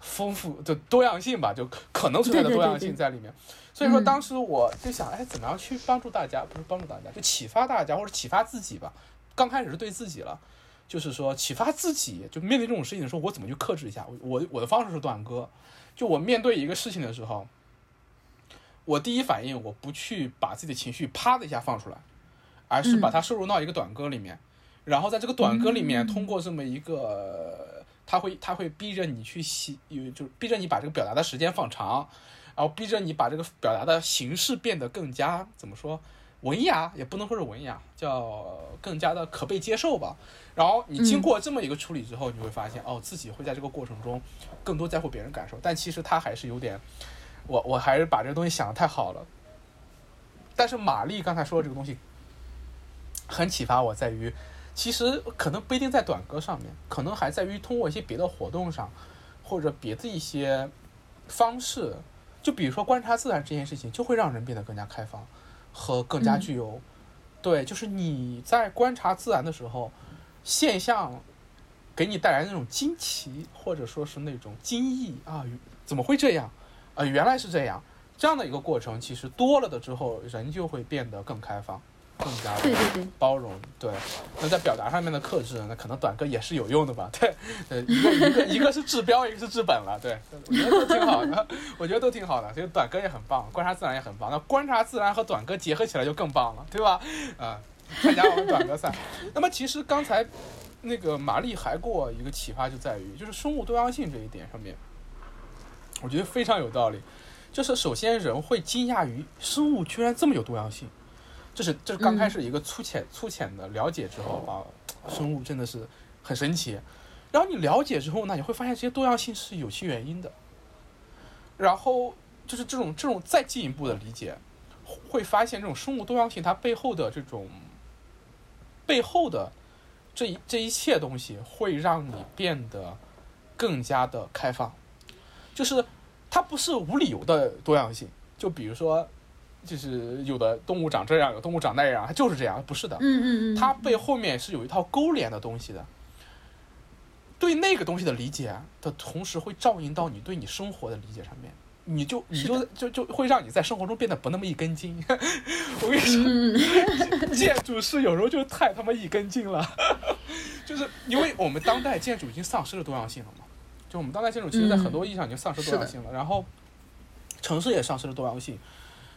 丰富的多样性吧？就可能存在的多样性在里面。所以说，当时我就想，哎，怎么样去帮助大家？不是帮助大家，就启发大家，或者启发自己吧。刚开始是对自己了，就是说启发自己，就面对这种事情的时候，我怎么去克制一下？我我的方式是短歌，就我面对一个事情的时候，我第一反应我不去把自己的情绪啪的一下放出来，而是把它收入到一个短歌里面，然后在这个短歌里面，通过这么一个，他会他会逼着你去写，就逼着你把这个表达的时间放长。然后逼着你把这个表达的形式变得更加怎么说文雅，也不能说是文雅，叫更加的可被接受吧。然后你经过这么一个处理之后，你会发现哦，自己会在这个过程中更多在乎别人感受。但其实他还是有点，我我还是把这个东西想的太好了。但是玛丽刚才说的这个东西很启发我，在于其实可能不一定在短歌上面，可能还在于通过一些别的活动上，或者别的一些方式。就比如说观察自然这件事情，就会让人变得更加开放，和更加具有，对，就是你在观察自然的时候，现象给你带来那种惊奇，或者说是那种惊异啊，怎么会这样？啊，原来是这样，这样的一个过程，其实多了的之后，人就会变得更开放。更加包容，对。那在表达上面的克制，那可能短歌也是有用的吧？对，呃，一个一个一个是治标，一个是治本了。对，我觉得都挺好的，我觉得都挺好的。所以短歌也很棒，观察自然也很棒。那观察自然和短歌结合起来就更棒了，对吧？啊，参加我们短歌赛。那么其实刚才那个玛丽还给我一个启发，就在于就是生物多样性这一点上面，我觉得非常有道理。就是首先人会惊讶于生物居然这么有多样性。这是这是刚开始一个粗浅粗浅的了解之后啊，生物真的是很神奇。然后你了解之后呢，你会发现这些多样性是有其原因的。然后就是这种这种再进一步的理解，会发现这种生物多样性它背后的这种背后的这一这一切东西，会让你变得更加的开放。就是它不是无理由的多样性，就比如说。就是有的动物长这样，有动物长那样，它就是这样，不是的。嗯嗯嗯。它背后面是有一套勾连的东西的。对那个东西的理解的同时，会照应到你对你生活的理解上面，你就你就就就会让你在生活中变得不那么一根筋。我跟你说，建筑师有时候就太他妈一根筋了，就是因为我们当代建筑已经丧失了多样性了嘛。就我们当代建筑其实在很多意义上已经丧失多样性了，然后城市也丧失了多样性，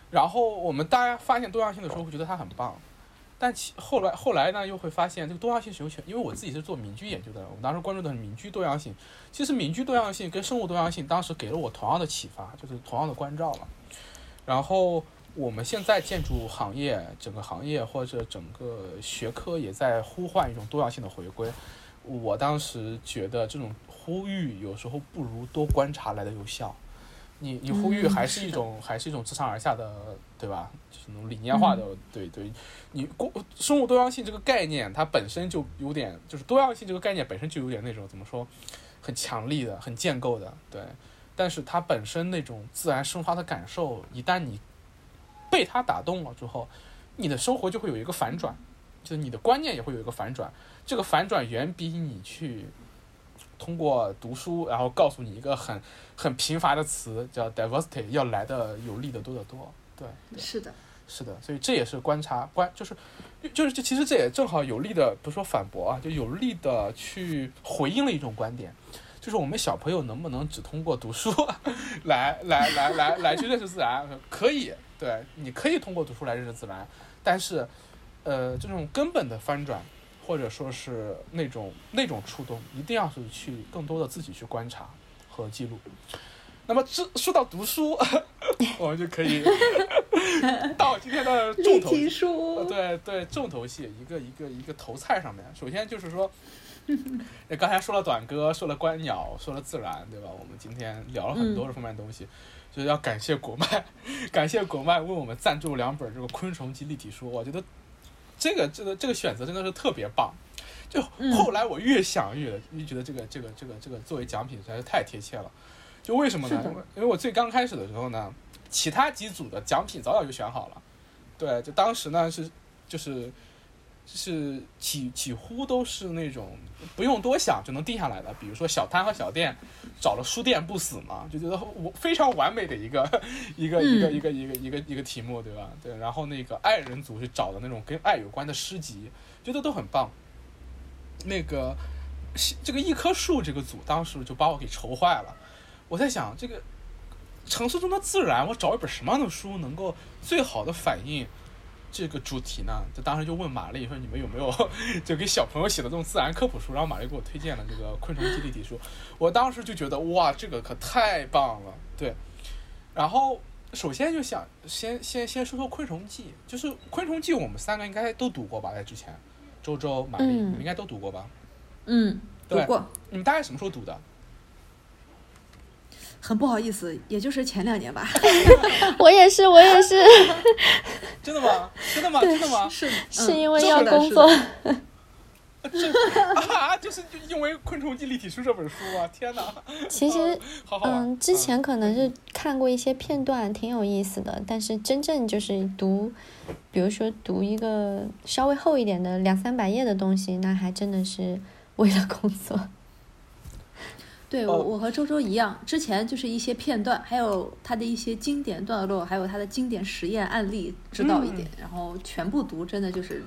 然后我们大家发现多样性的时候会觉得它很棒，但其后来后来呢又会发现这个多样性使用权，因为我自己是做民居研究的，我们当时关注的是民居多样性，其实民居多样性跟生物多样性当时给了我同样的启发，就是同样的关照了，然后。我们现在建筑行业整个行业或者整个学科也在呼唤一种多样性的回归。我当时觉得这种呼吁有时候不如多观察来的有效。你你呼吁嗯还是一种、还是一种自上而下的，对吧？就是那种理念化的，对对。你过生物多样性这个概念，它本身就有点，就是多样性这个概念本身就有点那种怎么说，很强力的、很建构的，对。但是它本身那种自然生发的感受，一旦你被它打动了之后，你的生活就会有一个反转，就是你的观念也会有一个反转。这个反转远比你去通过读书，然后告诉你一个很很贫乏的词叫 diversity 要来的有力的多得多。对，对是的，是的，所以这也是观察观，就是就是这其实这也正好有力的，不是说反驳啊，就有力的去回应了一种观点，就是我们小朋友能不能只通过读书 来来来来来去认识自然？可以，对，你可以通过读书来认识自然，但是呃，这种根本的翻转。或者说是那种那种触动，一定要是去更多的自己去观察和记录。那么这说到读书，我们就可以到今天的重头戏。对对，重头戏一个一个一个头菜上面，首先就是说，那刚才说了短歌，说了观鸟，说了自然，对吧？我们今天聊了很多这方面的东西，就是要感谢国脉，感谢国脉为我们赞助两本这个昆虫及立体书，我觉得这个这个这个选择真的是特别棒。就嗯后来我越想越越觉得这个这个这个这个作为奖品实在是太贴切了。就为什么呢因为我最刚开始的时候呢，其他几组的奖品早早就选好了。对，就当时呢是就是就是几几乎都是那种不用多想就能定下来的，比如说小摊和小店找了书店不死嘛，就觉得我非常完美的一个 一个一个嗯一个一个一个一个题目，对吧？对，然后那个爱人组是找的那种跟爱有关的诗集，觉得都很棒。那个这个一棵树这个组当时就把我给愁坏了，我在想这个城市中的自然，我找一本什么样的书能够最好的反映这个主题呢？就当时就问玛丽说：“你们有没有 就给小朋友写的这种自然科普书？”然后玛丽给我推荐了这个《昆虫记立体书》，我当时就觉得哇，这个可太棒了，对。然后首先就想先先先说说《昆虫记》，就是《昆虫记》，我们三个应该都读过吧？在之前，周周、玛丽，嗯你们应该都读过吧？嗯，读对过，你们大概什么时候读的？很不好意思，也就是前两年吧。我也是，我也是，真的吗？真的吗？真的吗？是是因为为要工作。这啊，就是就因为《昆虫记立体书》这本书啊！天哪，其实，好好。嗯，之前可能是看过一些片段，挺有意思的，但是真正就是读，比如说读一个稍微厚一点的两三百页的东西，那还真的是为了工作。对哦我，我和周周一样，之前就是一些片段，还有他的一些经典段落，还有他的经典实验案例知道一点，然后全部读，真的就是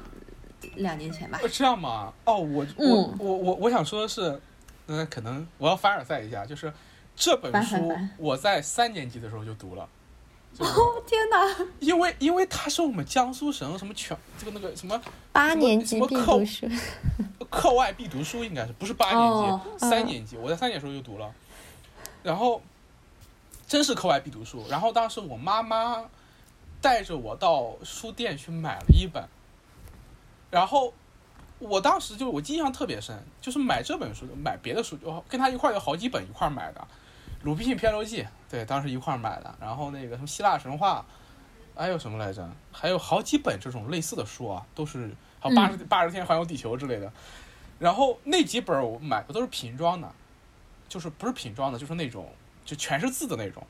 两年前吧。呃这样吗？哦，我我嗯我我我想说的是，嗯，可能我要凡尔赛一下，就是这本书我在三年级的时候就读了，就是哦天哪！因为因为他是我们江苏省什么全这个那个什么八年级必什么课读书，课外必读书，应该是不是八年级，三年级，我在三年级时候就读了，然后真是课外必读书。然后当时我妈妈带着我到书店去买了一本，然后我当时就我印象特别深，就是买这本书，买别的书，就跟他一块有好几本一块买的，《鲁滨逊漂流记》对，当时一块儿买的。然后那个什么希腊神话，还有什么来着？还有好几本这种类似的书啊，都是还有八十八十天环游地球之类的。然后那几本我买的都是瓶装的，就是不是瓶装的，就是那种就全是字的那种。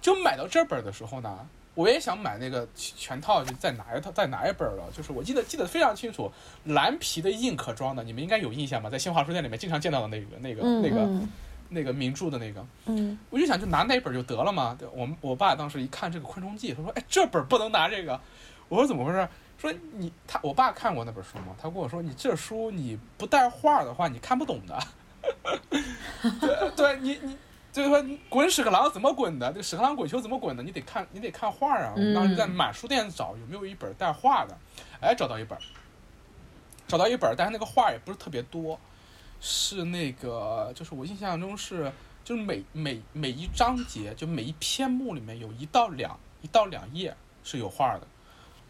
就买到这本的时候呢，我也想买那个全套，就再拿一套再拿一本了。就是我记得记得非常清楚，蓝皮的硬壳装的，你们应该有印象吧？在新华书店里面经常见到的那个那个、嗯那个嗯那个名著的那个。嗯，我就想就拿那本就得了嘛。对我们我爸当时一看这个《昆虫记》，他说：“哎，这本不能拿这个。”我说：“怎么回事？”说你他我爸看过那本书吗？他跟我说：“你这书你不带画的话，你看不懂的。”对对，你你就是说你滚屎壳郎怎么滚的？这个屎壳郎滚球怎么滚的？你得看你得看画啊。我们当时在满书店找有没有一本带画的，哎，找到一本，找到一本，但是那个画也不是特别多，是那个就是我印象中是就是每每每一章节就每一篇目里面有一到两一到两页是有画的。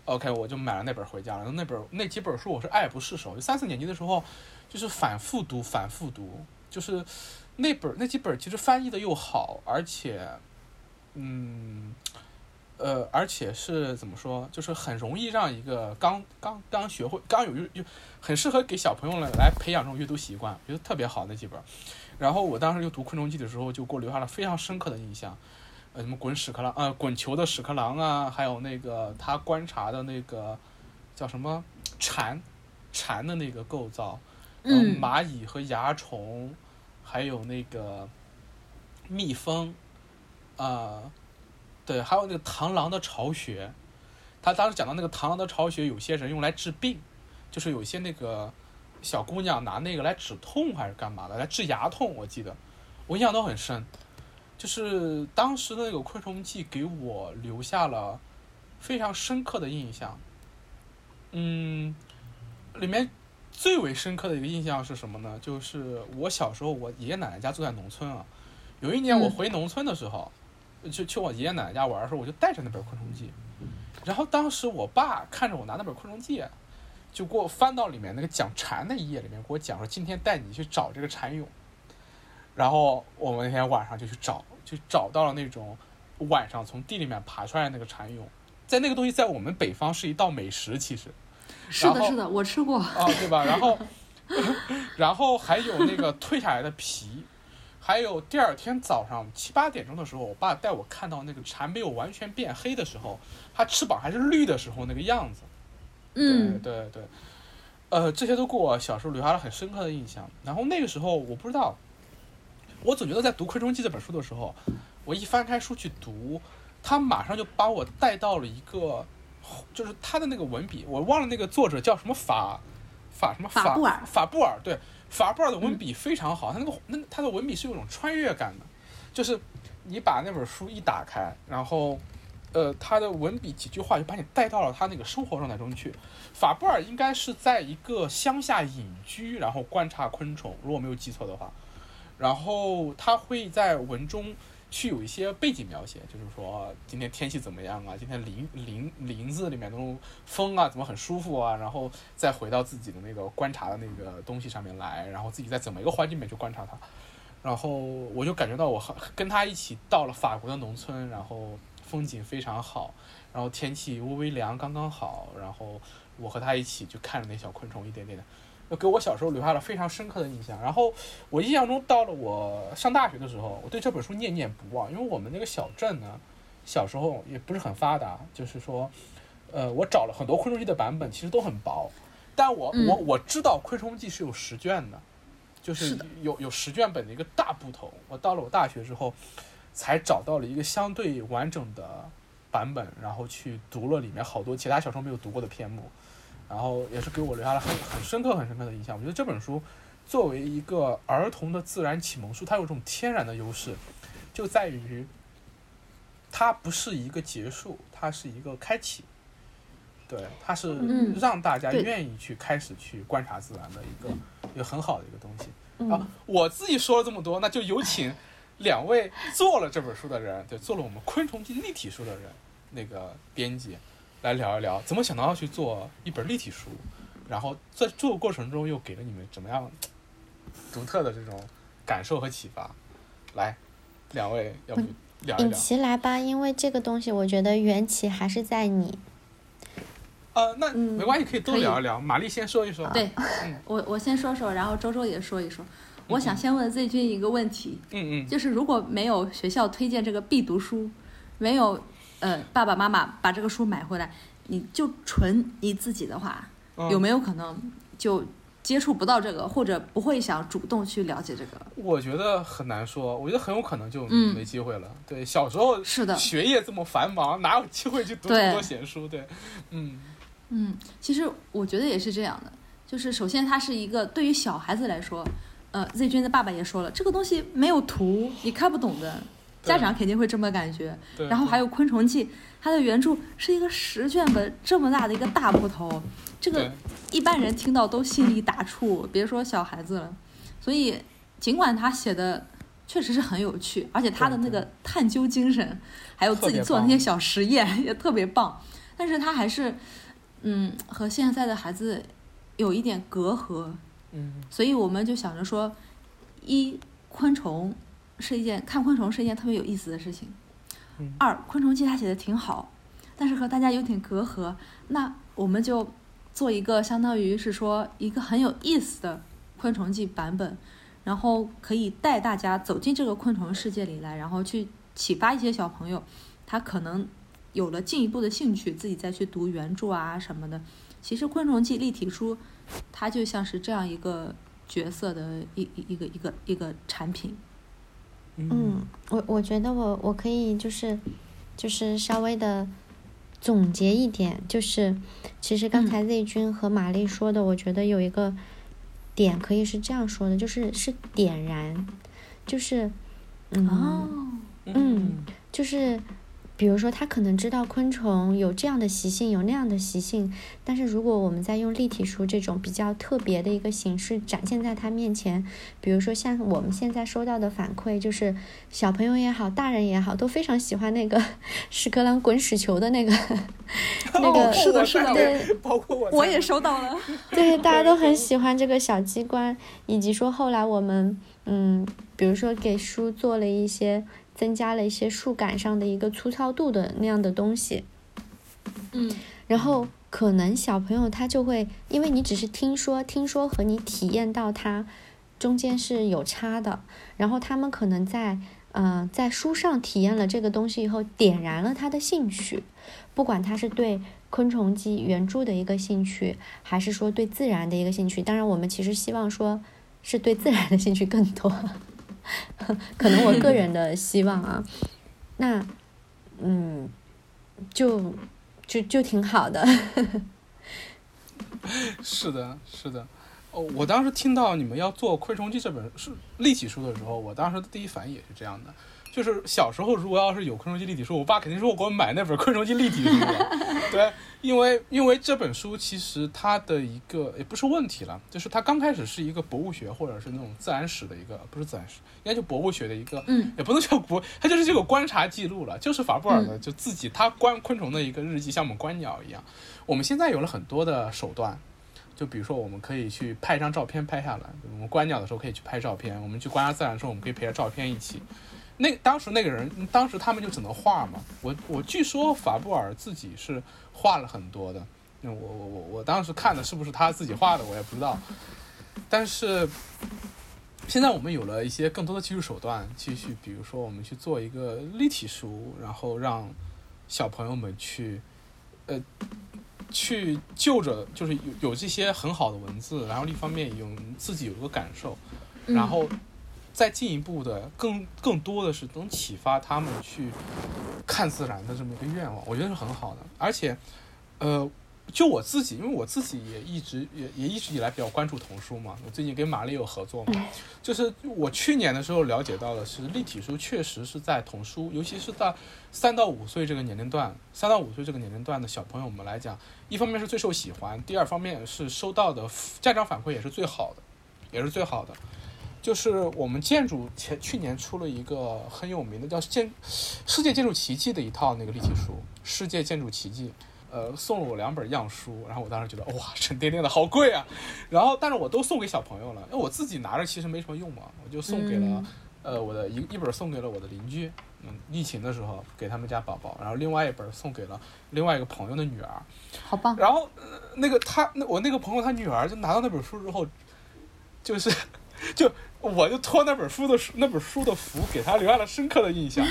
OK，我就买了那本回家了。那本那几本书我是爱不释手，就三四年级的时候，就是反复读，反复读。就是那本那几本其实翻译的又好，而且，嗯，呃，而且是怎么说，就是很容易让一个刚刚刚学会、刚有阅，很适合给小朋友来来培养这种阅读习惯，觉得特别好那几本。然后我当时就读《昆虫记》的时候，就给我留下了非常深刻的印象。呃，什么滚屎壳郎，呃，滚球的屎壳郎啊，还有那个他观察的那个叫什么蝉，蝉的那个构造，嗯，蚂蚁和蚜虫，还有那个蜜蜂，啊，对，还有那个螳螂的巢穴，他当时讲到那个螳螂的巢穴，有些人用来治病，就是有些那个小姑娘拿那个来止痛还是干嘛的，来治牙痛，我记得，我印象都很深。就是当时的那个《昆虫记》给我留下了非常深刻的印象。嗯，里面最为深刻的一个印象是什么呢？就是我小时候，我爷爷奶奶家住在农村啊。有一年我回农村的时候，就去我爷爷奶奶家玩的时候，我就带着那本《昆虫记》。然后当时我爸看着我拿那本《昆虫记》，就给我翻到里面那个讲蝉的一页里面，给我讲说今天带你去找这个蝉蛹。然后我们那天晚上就去找。就找到了那种晚上从地里面爬出来那个蝉蛹，在那个东西在我们北方是一道美食，其实是的，是的，我吃过啊，对吧？然后，然后还有那个蜕下来的皮，还有第二天早上七八点钟的时候，我爸带我看到那个蝉没有完全变黑的时候，它翅膀还是绿的时候那个样子。嗯，对对对，呃，这些都给我小时候留下了很深刻的印象。然后那个时候我不知道。我总觉得在读《昆虫记》这本书的时候，我一翻开书去读，它马上就把我带到了一个，就是它的那个文笔，我忘了那个作者叫什么法法什么法布尔法布尔对法布尔的文笔非常好，他那个那他的文笔是有种穿越感的，就是你把那本书一打开，然后呃他的文笔几句话就把你带到了他那个生活状态中去。法布尔应该是在一个乡下隐居，然后观察昆虫，如果没有记错的话。然后他会在文中去有一些背景描写，就是说今天天气怎么样啊？今天林林林子里面那种风啊，怎么很舒服啊？然后再回到自己的那个观察的那个东西上面来，然后自己在怎么一个环境里面去观察它。然后我就感觉到我和跟他一起到了法国的农村，然后风景非常好，然后天气微微凉刚刚好，然后我和他一起去看着那小昆虫一点点的。给我小时候留下了非常深刻的印象。然后我印象中，到了我上大学的时候，我对这本书念念不忘。因为我们那个小镇呢，小时候也不是很发达，就是说，呃，我找了很多《昆虫记》的版本，其实都很薄。但我我我知道《昆虫记》是有十卷的，就是有有十卷本的一个大部头。我到了我大学之后，才找到了一个相对完整的版本，然后去读了里面好多其他小说没有读过的篇目。然后也是给我留下了很很深刻、很深刻的印象。我觉得这本书作为一个儿童的自然启蒙书，它有种天然的优势，就在于它不是一个结束，它是一个开启。对，它是让大家愿意去开始去观察自然的一个一个很好的一个东西。啊，我自己说了这么多，那就有请两位做了这本书的人，对，做了我们《昆虫记》立体书的人，那个编辑。来聊一聊，怎么想到要去做一本立体书，然后在做的过程中又给了你们怎么样独特的这种感受和启发？来，两位要不聊一聊？尹奇来吧，因为这个东西我觉得缘起还是在你。呃，那没关系，可以多聊一聊。玛丽先说一说。对，我我先说说，然后周周也说一说。我想先问 Z 君一个问题，嗯嗯，就是如果没有学校推荐这个必读书，没有。呃，爸爸妈妈把这个书买回来，你就纯你自己的话，有没有可能就接触不到这个，或者不会想主动去了解这个？我觉得很难说，我觉得很有可能就没机会了。对，小时候是的，学业这么繁忙，哪有机会去读这么多闲书？对，嗯嗯，其实我觉得也是这样的，就是首先它是一个对于小孩子来说，呃，Z 君的爸爸也说了，这个东西没有图，你看不懂的，家长肯定会这么感觉。然后还有《昆虫记》，它的原著是一个十卷本这么大的一个大部头，这个一般人听到都心里打怵，别说小孩子了。所以尽管他写的确实是很有趣，而且他的那个探究精神，还有自己做的那些小实验也特别棒，但是他还是嗯和现在的孩子有一点隔阂。嗯，所以我们就想着说，一昆虫是一件看昆虫是一件特别有意思的事情。二昆虫记他写的挺好，但是和大家有点隔阂，那我们就做一个相当于是说一个很有意思的昆虫记版本，然后可以带大家走进这个昆虫世界里来，然后去启发一些小朋友，他可能有了进一步的兴趣，自己再去读原著啊什么的。其实昆虫记立体书。它就像是这样一个角色的一一一个一个一个产品。嗯，我我觉得我我可以就是就是稍微的总结一点，就是其实刚才 Z 君和玛丽说的，我觉得有一个点可以是这样说的，就是是点燃，就是嗯嗯，就是。比如说，他可能知道昆虫有这样的习性，有那样的习性，但是如果我们在用立体书这种比较特别的一个形式展现在他面前，比如说像我们现在收到的反馈，就是小朋友也好，大人也好，都非常喜欢那个 屎壳郎滚屎球的那个，那个是的，是的，对，包括我，我也收到了，对，大家都很喜欢这个小机关，以及说后来我们，嗯，比如说给书做了一些。增加了一些触感上的一个粗糙度的那样的东西，嗯，然后可能小朋友他就会，因为你只是听说，听说和你体验到它中间是有差的，然后他们可能在，呃，在书上体验了这个东西以后，点燃了他的兴趣，不管他是对昆虫记原著的一个兴趣，还是说对自然的一个兴趣，当然我们其实希望说是对自然的兴趣更多。可能我个人的希望啊，那嗯，就就就挺好的。是的，是的。哦，我当时听到你们要做《昆虫记》这本书立体书的时候，我当时的第一反应也是这样的。就是小时候，如果要是有昆虫记立体书，我爸肯定说我给我买那本昆虫记立体书了。对，因为因为这本书其实它的一个也不是问题了，就是它刚开始是一个博物学或者是那种自然史的一个，不是自然史，应该就博物学的一个，嗯，也不能叫博，它就是这个观察记录了，就是法布尔的就自己他观昆虫的一个日记，像我们观鸟一样。我们现在有了很多的手段，就比如说我们可以去拍一张照片拍下来，我们观鸟的时候可以去拍照片，我们去观察自然的时候，我们可以陪着照片一起。那当时那个人，当时他们就只能画嘛。我我据说法布尔自己是画了很多的。那我我我我当时看的是不是他自己画的，我也不知道。但是现在我们有了一些更多的技术手段，继续比如说我们去做一个立体书，然后让小朋友们去呃去就着就是有有这些很好的文字，然后一方面有自己有一个感受，然后。再进一步的，更更多的是能启发他们去看自然的这么一个愿望，我觉得是很好的。而且，呃，就我自己，因为我自己也一直也也一直以来比较关注童书嘛，我最近跟玛丽有合作嘛，就是我去年的时候了解到的是，立体书确实是在童书，尤其是在三到五岁这个年龄段，三到五岁这个年龄段的小朋友们来讲，一方面是最受喜欢，第二方面是收到的家长反馈也是最好的，也是最好的。就是我们建筑前去年出了一个很有名的叫《建世界建筑奇迹》的一套那个立体书，《世界建筑奇迹》，呃，送了我两本样书，然后我当时觉得哇，沉甸甸的好贵啊，然后但是我都送给小朋友了，因为我自己拿着其实没什么用嘛，我就送给了呃我的一一本送给了我的邻居，嗯，疫情的时候给他们家宝宝，然后另外一本送给了另外一个朋友的女儿，好棒，然后那个他那我那个朋友他女儿就拿到那本书之后，就是就。我就托那本书的书那本书的福，给他留下了深刻的印象。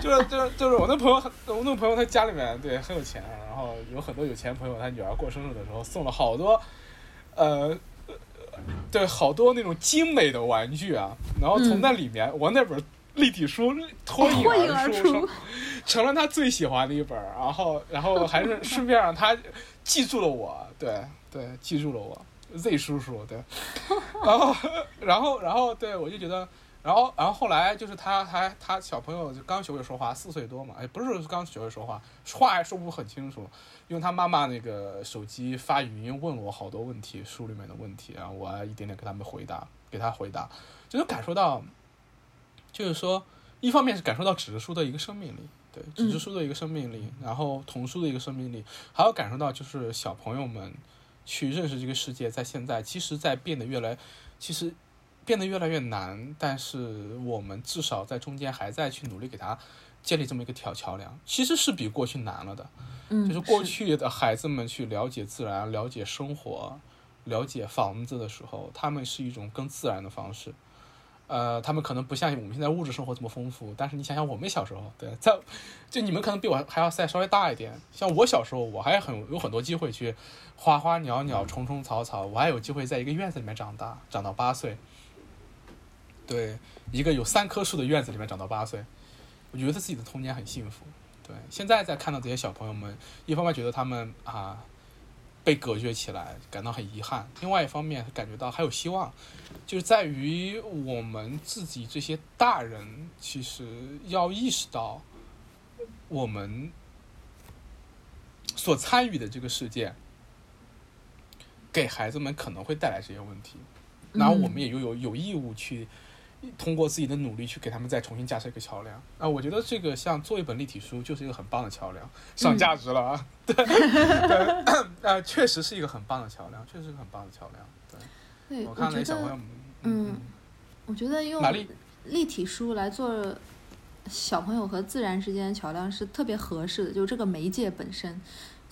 就是就是就是我那朋友，我那朋友他家里面对很有钱，然后有很多有钱朋友，他女儿过生日的时候送了好多，呃，对，好多那种精美的玩具啊。然后从那里面，我那本立体书脱颖而出，成了他最喜欢的一本。然后然后还是顺便让他记住了我，对对，记住了我。Z 叔叔，对，然后然后然后对我就觉得，然后然后后来就是他还他小朋友就刚学会说话，四岁多嘛，哎，不是刚学会说话，话还说不很清楚，用他妈妈那个手机发语音问我好多问题，书里面的问题，然后我一点点给他们回答，给他回答，就能感受到，就是说，一方面是感受到纸质书的一个生命力。对纸质书的一个生命力，然后童书的一个生命力，还有感受到就是小朋友们去认识这个世界，在现在其实，在变得越来，其实变得越来越难，但是我们至少在中间还在去努力给他建立这么一个桥桥梁，其实是比过去难了的。嗯，就是过去的孩子们去了解自然、了解生活、了解房子的时候，他们是一种更自然的方式。呃，他们可能不像我们现在物质生活这么丰富，但是你想想我们小时候，对，在就你们可能比我还要再稍微大一点。像我小时候，我还很有很多机会去花花鸟鸟、虫虫草草，我还有机会在一个院子里面长大，长到八岁。对，一个有三棵树的院子里面长到八岁，我觉得自己的童年很幸福。对，现在在看到这些小朋友们，一方面觉得他们啊。被隔绝起来，感到很遗憾。另外一方面，感觉到还有希望，就是在于我们自己这些大人，其实要意识到，我们所参与的这个事件，给孩子们可能会带来这些问题，然后我们也就有有义务去。通过自己的努力去给他们再重新架设一个桥梁啊！我觉得这个像做一本立体书就是一个很棒的桥梁，上价值了啊！对，呃，确实是一个很棒的桥梁，确实是个很棒的桥梁。对，我看那小朋友，嗯，我觉得用立体书来做小朋友和自然之间的桥梁是特别合适的，就这个媒介本身。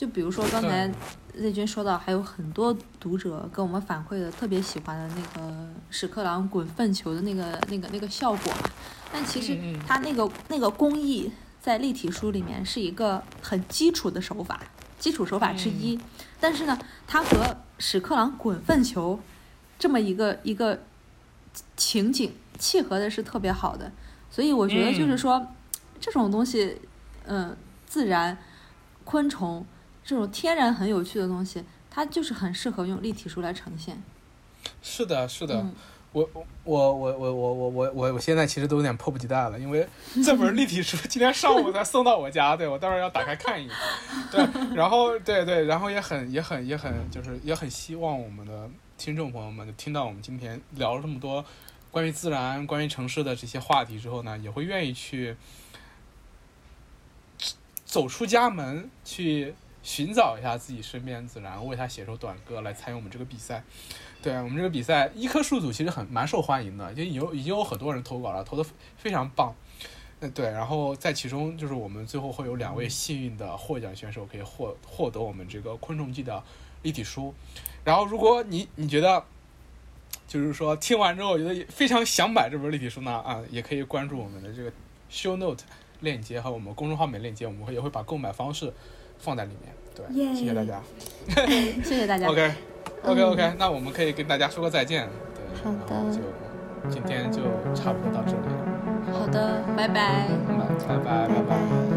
就比如说刚才瑞军说到，还有很多读者跟我们反馈的特别喜欢的那个屎壳郎滚粪球的那个那个那个效果嘛。但其实它那个那个工艺在立体书里面是一个很基础的手法，基础手法之一。但是呢，它和屎壳郎滚粪球这么一个一个情景契合的是特别好的。所以我觉得就是说，这种东西，嗯，自然昆虫。这种天然很有趣的东西，它就是很适合用立体书来呈现。是的，是的，我我我我我我我我我现在其实都有点迫不及待了，因为 这本立体书今天上午才送到我家，对我待会儿要打开看一眼。对，然后对对，然后也很也很也很就是也很希望我们的听众朋友们就听到我们今天聊了这么多关于自然、关于城市的这些话题之后呢，也会愿意去走出家门去。寻找一下自己身边自然，为他写首短歌来参与我们这个比赛。对我们这个比赛，一棵树组其实很蛮受欢迎的，就有已经有很多人投稿了，投的非常棒。嗯，对，然后在其中就是我们最后会有两位幸运的获奖选手可以获获得我们这个昆虫记的立体书。然后如果你你觉得就是说听完之后觉得非常想买这本立体书呢，啊，也可以关注我们的这个 show note 链接和我们公众号里面链接，我们会也会把购买方式。放在里面，对，谢谢大家，谢谢大家。OK，OK，OK，那我们可以跟大家说个再见，对，好的，就今天就差不多到这里了。好的，拜拜。拜拜，拜拜。